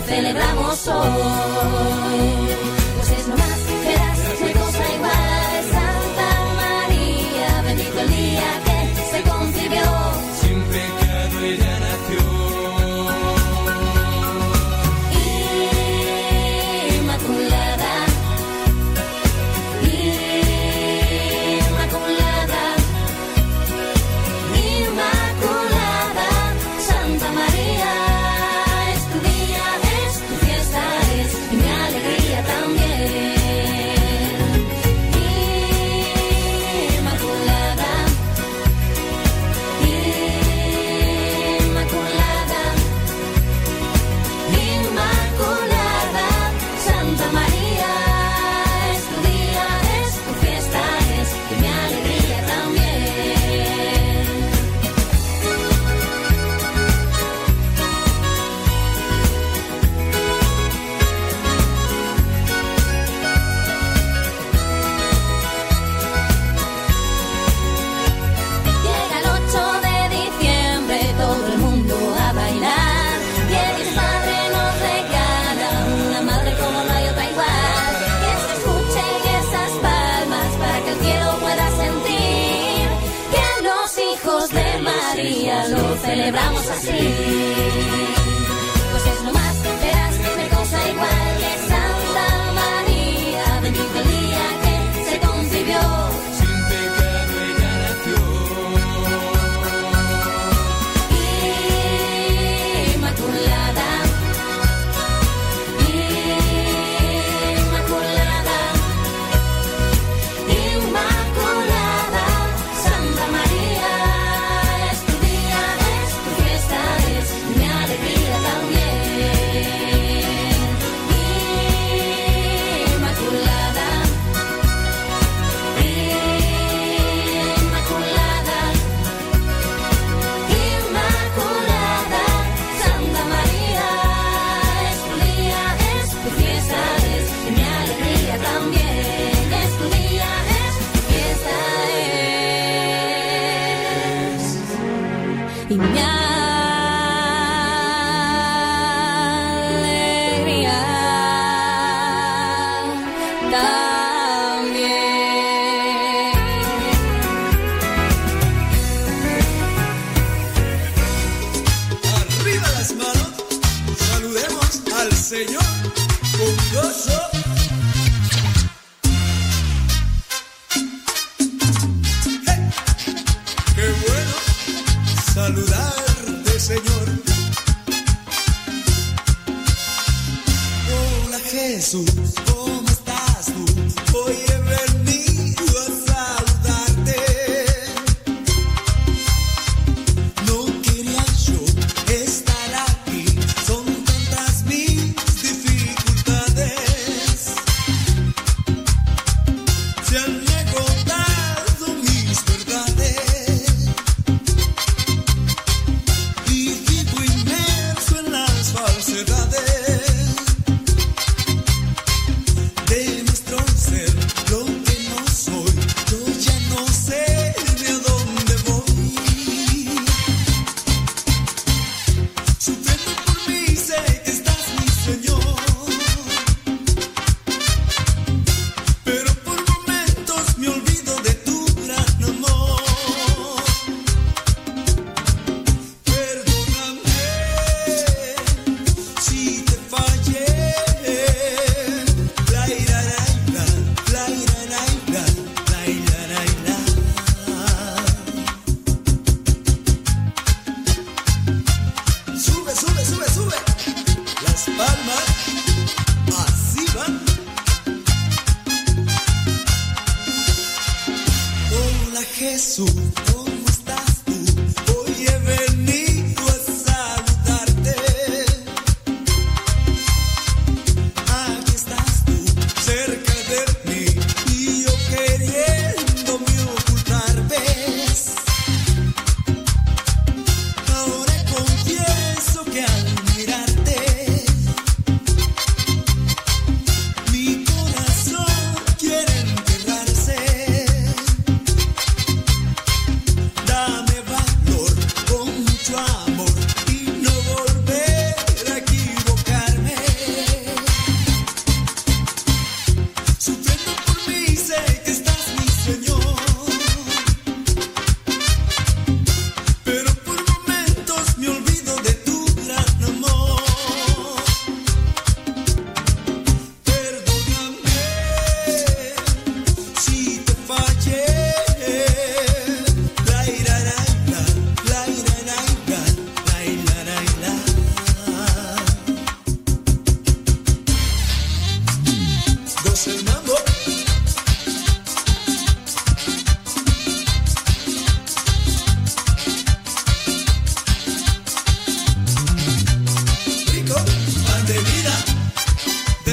Celebramos hoy. Celebramos soon.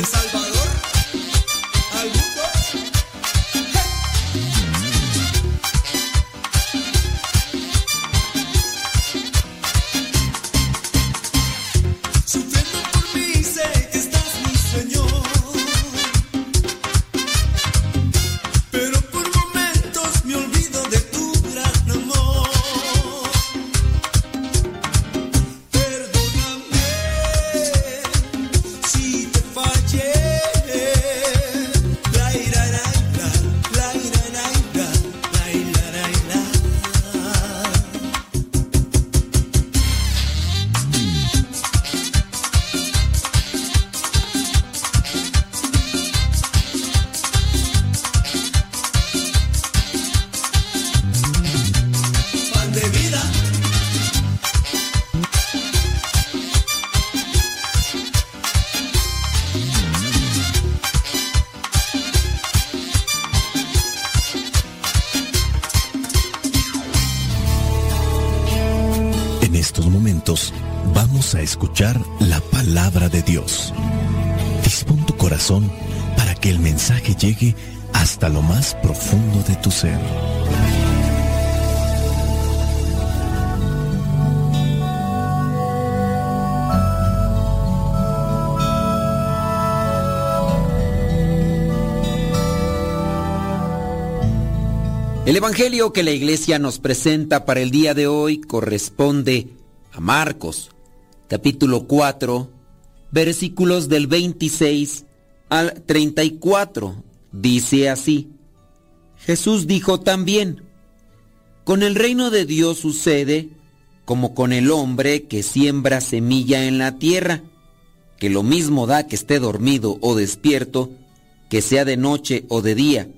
Salvador. El Evangelio que la iglesia nos presenta para el día de hoy corresponde a Marcos, capítulo 4, versículos del 26 al 34. Dice así, Jesús dijo también, con el reino de Dios sucede como con el hombre que siembra semilla en la tierra, que lo mismo da que esté dormido o despierto, que sea de noche o de día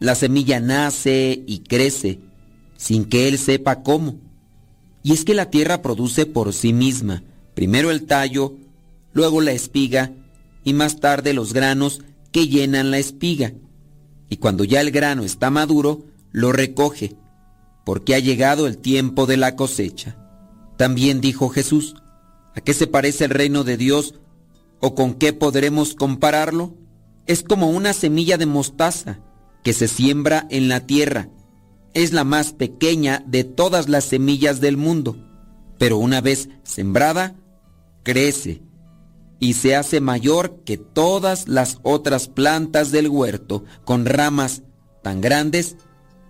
la semilla nace y crece sin que él sepa cómo. Y es que la tierra produce por sí misma, primero el tallo, luego la espiga y más tarde los granos que llenan la espiga. Y cuando ya el grano está maduro, lo recoge, porque ha llegado el tiempo de la cosecha. También dijo Jesús, ¿a qué se parece el reino de Dios o con qué podremos compararlo? Es como una semilla de mostaza que se siembra en la tierra. Es la más pequeña de todas las semillas del mundo, pero una vez sembrada, crece y se hace mayor que todas las otras plantas del huerto, con ramas tan grandes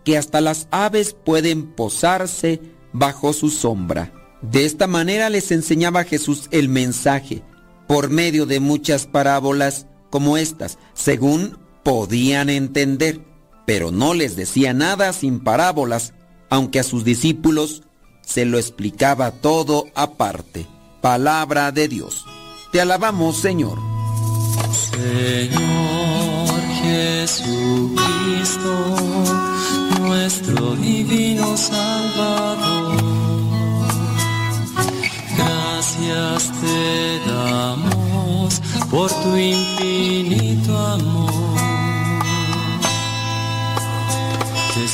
que hasta las aves pueden posarse bajo su sombra. De esta manera les enseñaba Jesús el mensaje, por medio de muchas parábolas como estas, según podían entender, pero no les decía nada sin parábolas, aunque a sus discípulos se lo explicaba todo aparte. Palabra de Dios. Te alabamos, Señor. Señor Jesucristo, nuestro divino Salvador, gracias te damos por tu infinito amor.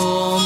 Oh,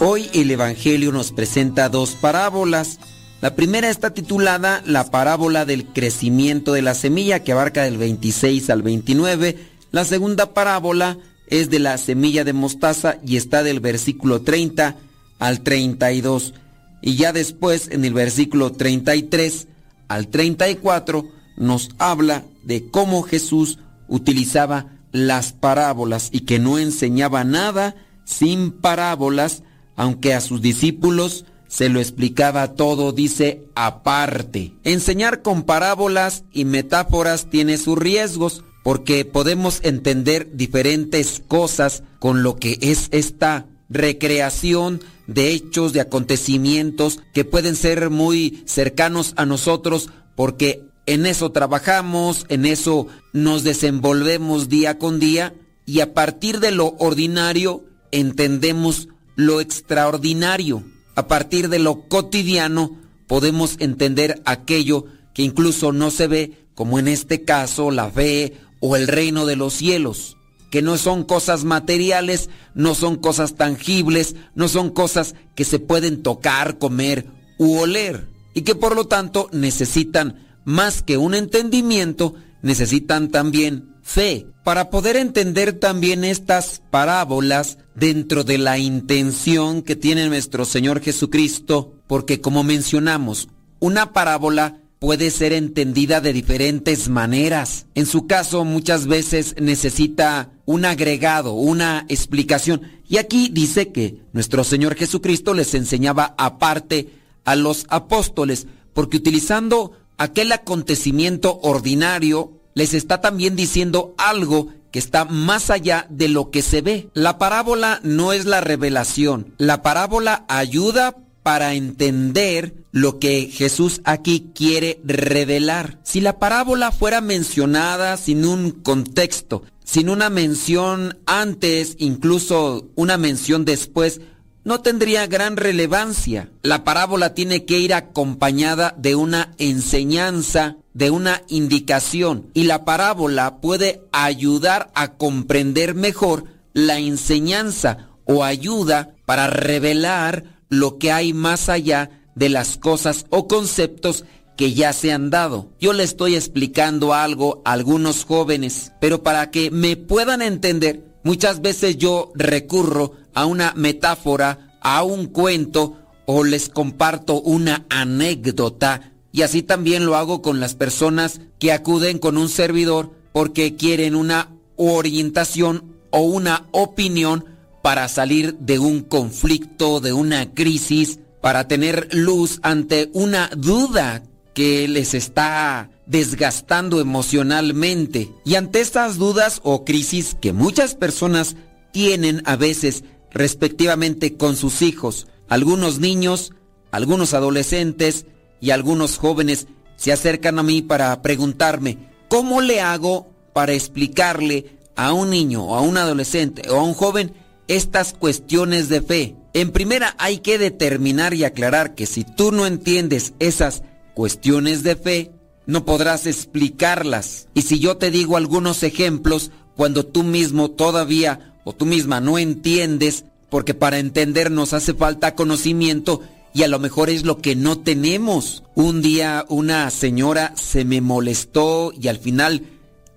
Hoy el Evangelio nos presenta dos parábolas. La primera está titulada La parábola del crecimiento de la semilla que abarca del 26 al 29. La segunda parábola es de la semilla de mostaza y está del versículo 30 al 32. Y ya después en el versículo 33 al 34 nos habla de cómo Jesús utilizaba las parábolas y que no enseñaba nada sin parábolas, aunque a sus discípulos se lo explicaba todo, dice, aparte. Enseñar con parábolas y metáforas tiene sus riesgos, porque podemos entender diferentes cosas con lo que es esta recreación de hechos, de acontecimientos que pueden ser muy cercanos a nosotros porque en eso trabajamos, en eso nos desenvolvemos día con día y a partir de lo ordinario entendemos lo extraordinario. A partir de lo cotidiano podemos entender aquello que incluso no se ve, como en este caso la fe o el reino de los cielos que no son cosas materiales, no son cosas tangibles, no son cosas que se pueden tocar, comer u oler, y que por lo tanto necesitan más que un entendimiento, necesitan también fe. Para poder entender también estas parábolas dentro de la intención que tiene nuestro Señor Jesucristo, porque como mencionamos, una parábola puede ser entendida de diferentes maneras. En su caso, muchas veces necesita un agregado, una explicación. Y aquí dice que nuestro Señor Jesucristo les enseñaba aparte a los apóstoles, porque utilizando aquel acontecimiento ordinario, les está también diciendo algo que está más allá de lo que se ve. La parábola no es la revelación. La parábola ayuda para entender lo que Jesús aquí quiere revelar. Si la parábola fuera mencionada sin un contexto, sin una mención antes, incluso una mención después, no tendría gran relevancia. La parábola tiene que ir acompañada de una enseñanza, de una indicación, y la parábola puede ayudar a comprender mejor la enseñanza o ayuda para revelar lo que hay más allá de las cosas o conceptos que ya se han dado. Yo le estoy explicando algo a algunos jóvenes, pero para que me puedan entender, Muchas veces yo recurro a una metáfora, a un cuento o les comparto una anécdota y así también lo hago con las personas que acuden con un servidor porque quieren una orientación o una opinión para salir de un conflicto, de una crisis, para tener luz ante una duda que les está desgastando emocionalmente. Y ante estas dudas o crisis que muchas personas tienen a veces respectivamente con sus hijos, algunos niños, algunos adolescentes y algunos jóvenes se acercan a mí para preguntarme, ¿cómo le hago para explicarle a un niño o a un adolescente o a un joven estas cuestiones de fe? En primera hay que determinar y aclarar que si tú no entiendes esas cuestiones de fe, no podrás explicarlas. Y si yo te digo algunos ejemplos, cuando tú mismo todavía o tú misma no entiendes, porque para entender nos hace falta conocimiento y a lo mejor es lo que no tenemos. Un día una señora se me molestó y al final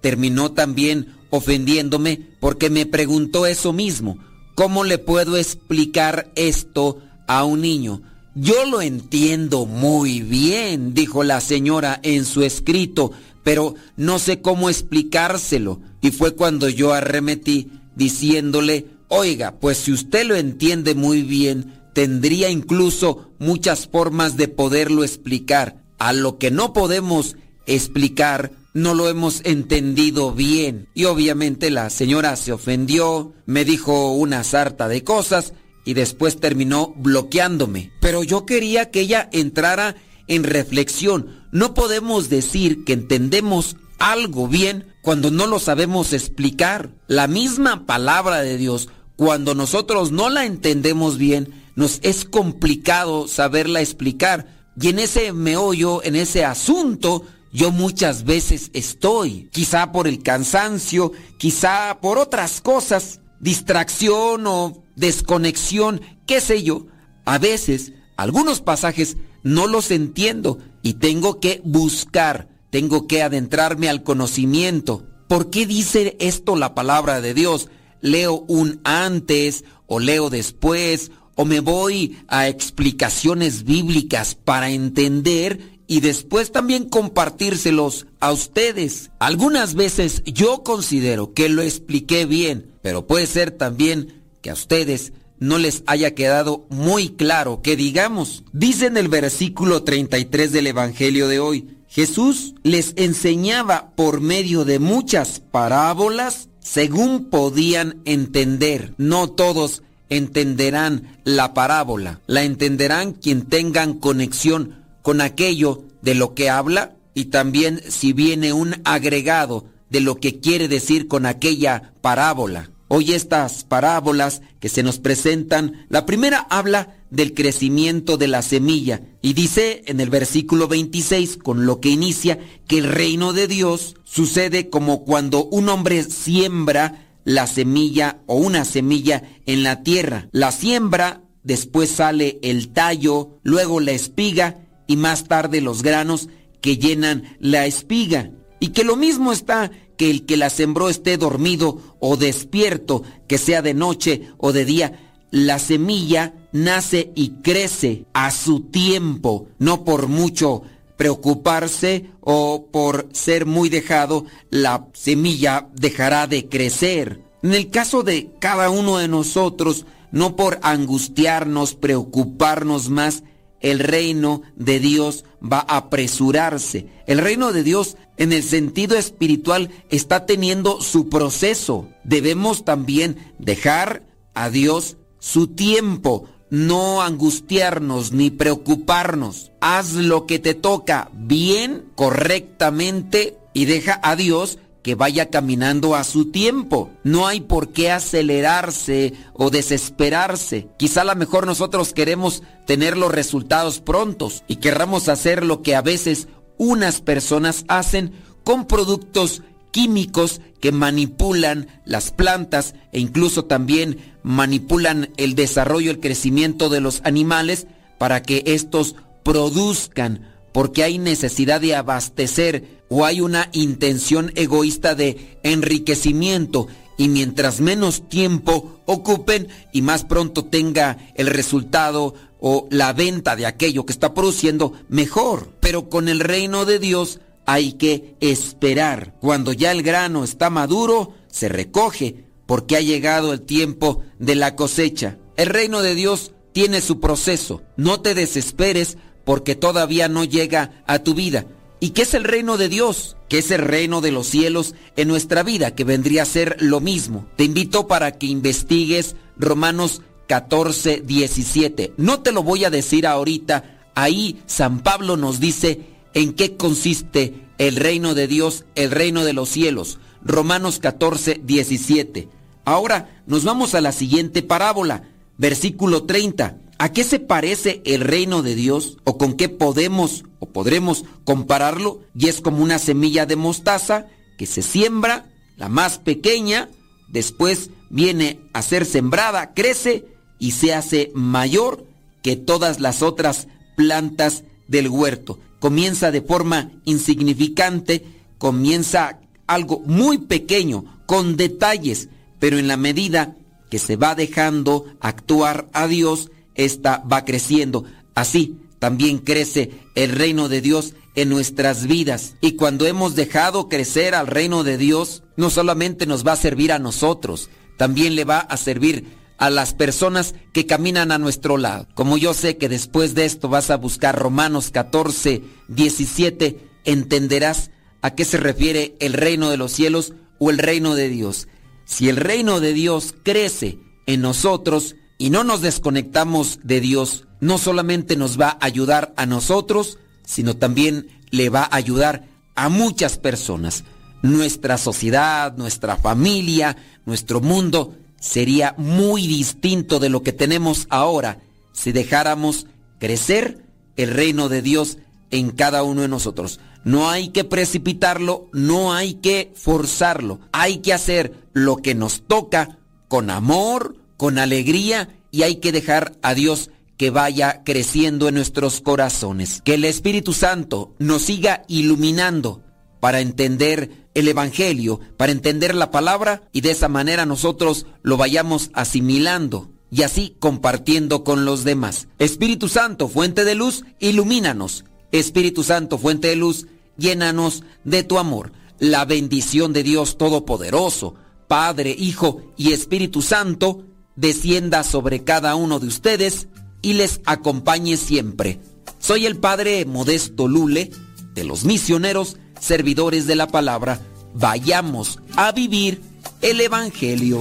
terminó también ofendiéndome porque me preguntó eso mismo. ¿Cómo le puedo explicar esto a un niño? Yo lo entiendo muy bien, dijo la señora en su escrito, pero no sé cómo explicárselo. Y fue cuando yo arremetí diciéndole, oiga, pues si usted lo entiende muy bien, tendría incluso muchas formas de poderlo explicar. A lo que no podemos explicar, no lo hemos entendido bien. Y obviamente la señora se ofendió, me dijo una sarta de cosas, y después terminó bloqueándome. Pero yo quería que ella entrara en reflexión. No podemos decir que entendemos algo bien cuando no lo sabemos explicar. La misma palabra de Dios, cuando nosotros no la entendemos bien, nos es complicado saberla explicar. Y en ese meollo, en ese asunto, yo muchas veces estoy. Quizá por el cansancio, quizá por otras cosas, distracción o desconexión, qué sé yo. A veces, algunos pasajes no los entiendo y tengo que buscar, tengo que adentrarme al conocimiento. ¿Por qué dice esto la palabra de Dios? Leo un antes o leo después o me voy a explicaciones bíblicas para entender y después también compartírselos a ustedes. Algunas veces yo considero que lo expliqué bien, pero puede ser también que a ustedes no les haya quedado muy claro que digamos. Dice en el versículo 33 del Evangelio de hoy, Jesús les enseñaba por medio de muchas parábolas según podían entender. No todos entenderán la parábola, la entenderán quien tengan conexión con aquello de lo que habla y también si viene un agregado de lo que quiere decir con aquella parábola. Hoy estas parábolas que se nos presentan, la primera habla del crecimiento de la semilla y dice en el versículo 26 con lo que inicia que el reino de Dios sucede como cuando un hombre siembra la semilla o una semilla en la tierra. La siembra, después sale el tallo, luego la espiga y más tarde los granos que llenan la espiga. Y que lo mismo está que el que la sembró esté dormido o despierto, que sea de noche o de día, la semilla nace y crece a su tiempo, no por mucho preocuparse o por ser muy dejado, la semilla dejará de crecer. En el caso de cada uno de nosotros, no por angustiarnos, preocuparnos más, el reino de Dios va a apresurarse. El reino de Dios en el sentido espiritual está teniendo su proceso. Debemos también dejar a Dios su tiempo, no angustiarnos ni preocuparnos. Haz lo que te toca bien, correctamente y deja a Dios que vaya caminando a su tiempo. No hay por qué acelerarse o desesperarse. Quizá a lo mejor nosotros queremos tener los resultados prontos y querramos hacer lo que a veces unas personas hacen con productos químicos que manipulan las plantas e incluso también manipulan el desarrollo, el crecimiento de los animales para que estos produzcan, porque hay necesidad de abastecer o hay una intención egoísta de enriquecimiento Y mientras menos tiempo ocupen y más pronto tenga el resultado o la venta de aquello que está produciendo, mejor. Pero con el reino de Dios hay que esperar. Cuando ya el grano está maduro, se recoge porque ha llegado el tiempo de la cosecha. El reino de Dios tiene su proceso. No te desesperes porque todavía no llega a tu vida. ¿Y qué es el reino de Dios? ¿Qué es el reino de los cielos en nuestra vida? Que vendría a ser lo mismo. Te invito para que investigues Romanos 14, 17. No te lo voy a decir ahorita. Ahí San Pablo nos dice en qué consiste el reino de Dios, el reino de los cielos. Romanos 14, 17. Ahora nos vamos a la siguiente parábola, versículo 30. ¿A qué se parece el reino de Dios? ¿O con qué podemos o podremos compararlo? Y es como una semilla de mostaza que se siembra, la más pequeña, después viene a ser sembrada, crece y se hace mayor que todas las otras plantas del huerto. Comienza de forma insignificante, comienza algo muy pequeño, con detalles, pero en la medida que se va dejando actuar a Dios, esta va creciendo. Así también crece el reino de Dios en nuestras vidas. Y cuando hemos dejado crecer al reino de Dios, no solamente nos va a servir a nosotros, también le va a servir a las personas que caminan a nuestro lado. Como yo sé que después de esto vas a buscar Romanos 14, 17, entenderás a qué se refiere el reino de los cielos o el reino de Dios. Si el reino de Dios crece en nosotros y no nos desconectamos de Dios, no solamente nos va a ayudar a nosotros, sino también le va a ayudar a muchas personas. Nuestra sociedad, nuestra familia, nuestro mundo sería muy distinto de lo que tenemos ahora si dejáramos crecer el reino de Dios en cada uno de nosotros. No hay que precipitarlo, no hay que forzarlo. Hay que hacer lo que nos toca con amor, con alegría y hay que dejar a Dios que vaya creciendo en nuestros corazones. Que el Espíritu Santo nos siga iluminando para entender el Evangelio, para entender la palabra y de esa manera nosotros lo vayamos asimilando y así compartiendo con los demás. Espíritu Santo, fuente de luz, ilumínanos. Espíritu Santo, fuente de luz, llénanos de tu amor. La bendición de Dios Todopoderoso, Padre, Hijo y Espíritu Santo, descienda sobre cada uno de ustedes y les acompañe siempre. Soy el Padre Modesto Lule, de los misioneros, servidores de la palabra. Vayamos a vivir el Evangelio.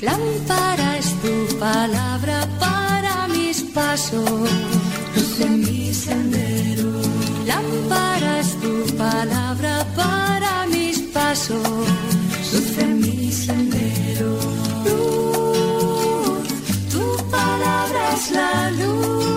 Lámpara es tu palabra para mis pasos, luz en mi sendero. Lámpara es tu palabra para mis pasos, luz en mi sendero. Luz, tu palabra es la luz.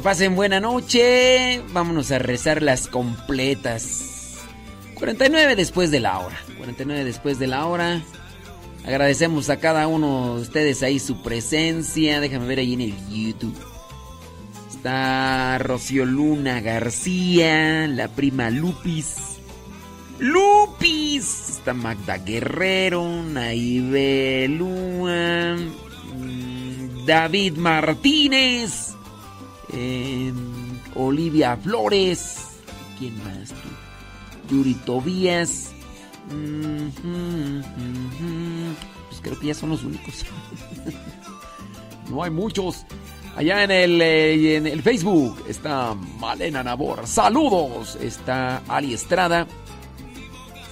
Que pasen buena noche. Vámonos a rezar las completas. 49 después de la hora. 49 después de la hora. Agradecemos a cada uno de ustedes ahí su presencia. Déjame ver ahí en el YouTube. Está Rocío Luna García, la prima Lupis. Lupis. Está Magda Guerrero, Naive mm, David Martínez, eh, Olivia Flores. ¿Quién más? Yuri Tobías. Pues creo que ya son los únicos. no hay muchos. Allá en el, eh, en el Facebook está Malena Nabor. Saludos. Está Ali Estrada.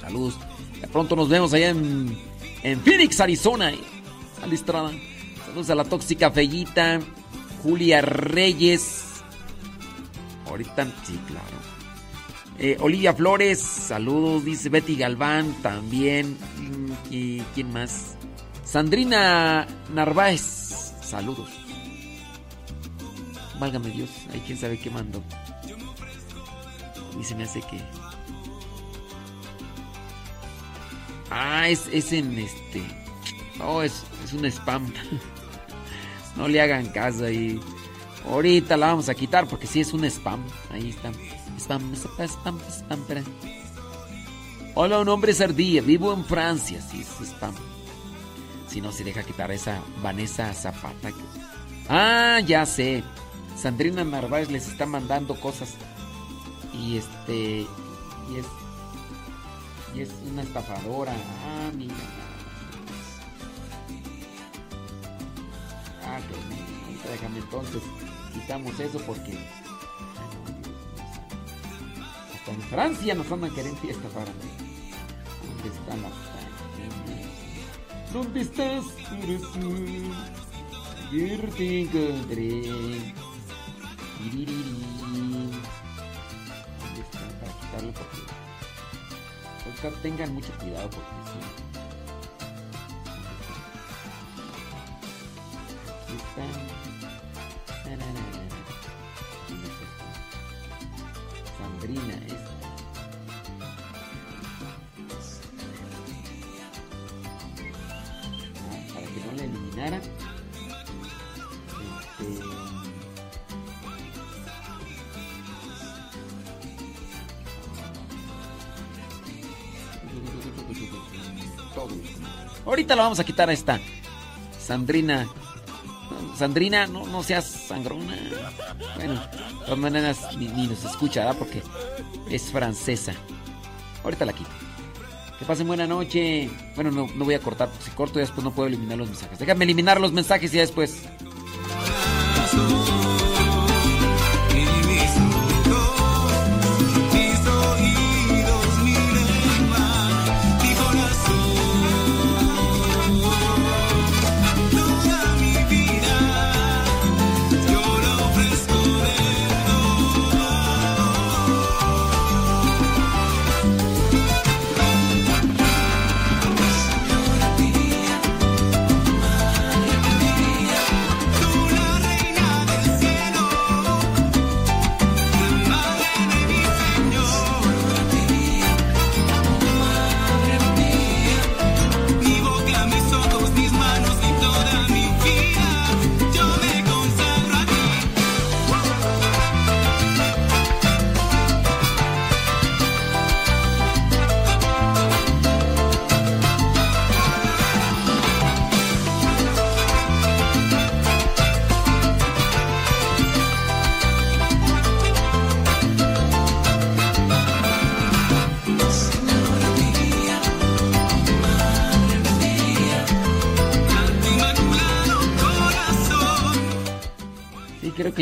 Saludos. De pronto nos vemos allá en, en Phoenix, Arizona. Ali Estrada. Saludos a la tóxica Fellita. Julia Reyes. Ahorita, sí, claro. Eh, Olivia Flores, saludos, dice Betty Galván, también. Mm, ¿Y quién más? Sandrina Narváez, saludos. Válgame Dios, hay quien sabe qué mandó. Y se me hace que. Ah, es, es en este. Oh, es, es un spam. no le hagan caso ahí. Ahorita la vamos a quitar porque sí es un spam. Ahí está. Spam, spam, spam, spam. Hola, un hombre es ardilla. Vivo en Francia. Sí, es spam. Si no se deja quitar esa Vanessa Zapata. Ah, ya sé. Sandrina Narváez les está mandando cosas. Y este. Y es. Y es una estafadora. Ah, mira. Ah. Ahorita déjame entonces. Quitamos eso porque. Hasta en Francia nos queriendo estafar. ¿Dónde está la página? ¿Dónde estás? Eres tú. Ayer te encontré. ¿Dónde está? Para quitarlo porque. Tengan mucho cuidado porque sí. Sandrina, la eliminara. Ahorita la vamos a quitar a esta. Sandrina. Sandrina, no, no seas sangrona. Bueno, de todas maneras ni, nos escucha, ¿verdad? Porque es francesa. Ahorita la quito. Que pasen buena noche. Bueno, no, no voy a cortar, porque si corto ya después no puedo eliminar los mensajes. Déjame eliminar los mensajes y ya después.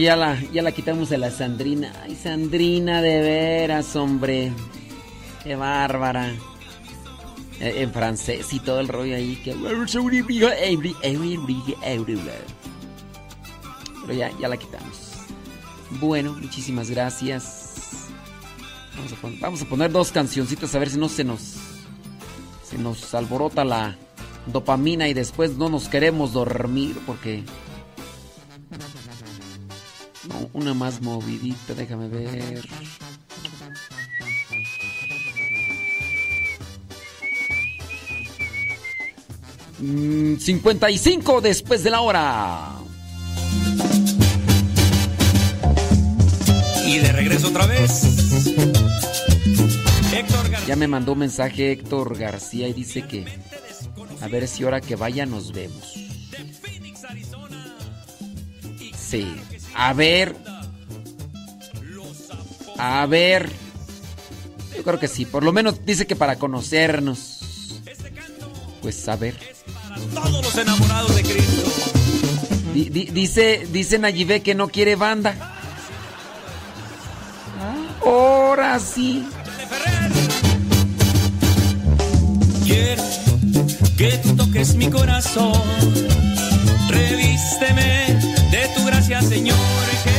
Ya la, ya la quitamos de la Sandrina. Ay, Sandrina, de veras, hombre. Qué bárbara. Eh, En francés y todo el rollo ahí. Que... Pero ya, ya la quitamos. Bueno, muchísimas gracias. Vamos a, vamos a poner dos cancioncitas a ver si no se nos. Se nos alborota la dopamina y después no nos queremos dormir porque. No, una más movidita, déjame ver. Mm, 55 después de la hora. Y de regreso otra vez. Héctor. Ya me mandó un mensaje Héctor García y dice que a ver si ahora que vaya nos vemos. Sí. A ver. A ver. Yo creo que sí. Por lo menos dice que para conocernos. Pues a ver. Todos los enamorados de Cristo. Di- di- dice, dice Nayibé que no quiere banda. Ahora sí. Quiero que tú toques mi corazón. Revísteme gracias, Señor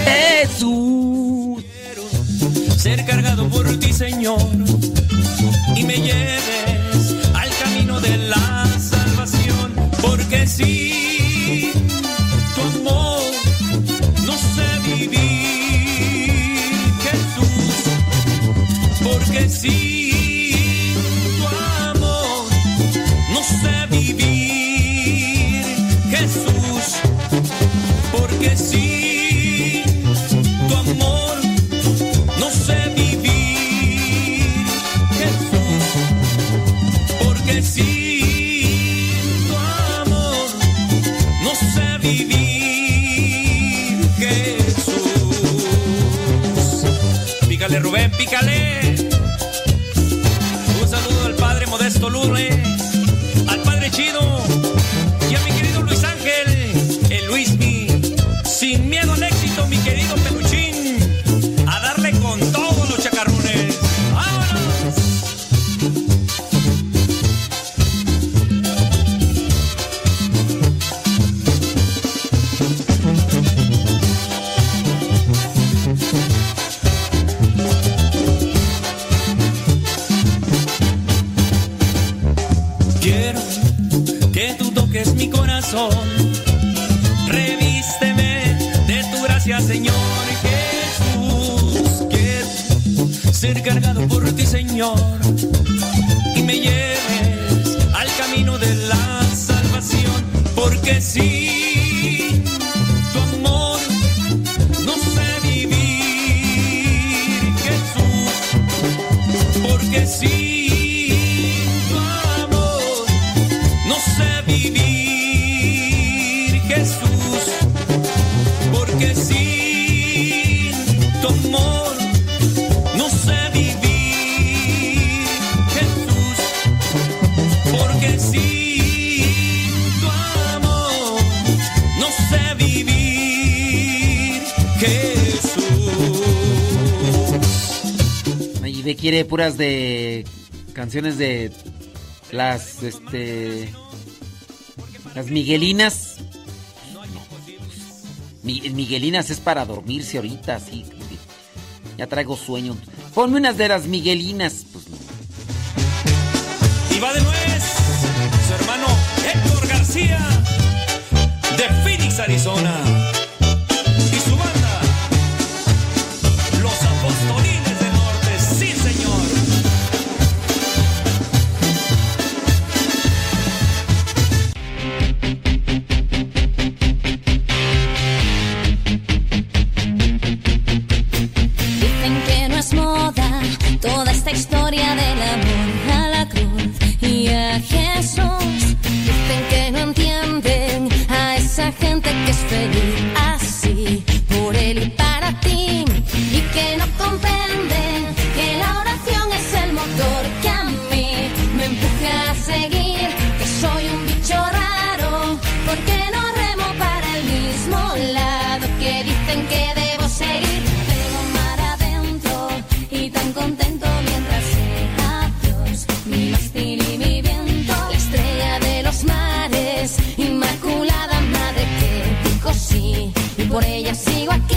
Jesús. Quiero ser cargado por ti, Señor, y me lleves al camino de la salvación, porque sí, tu amor no sé vivir, Jesús, porque sí. Ernesto Lourdes, al Padre Chido. puras de canciones de las este las miguelinas. No. Miguelinas es para dormirse ahorita, así. Ya traigo sueño. Ponme unas de las miguelinas, pues no. Y va de nuez su hermano Héctor García de Phoenix, Arizona. por ella sigo aquí.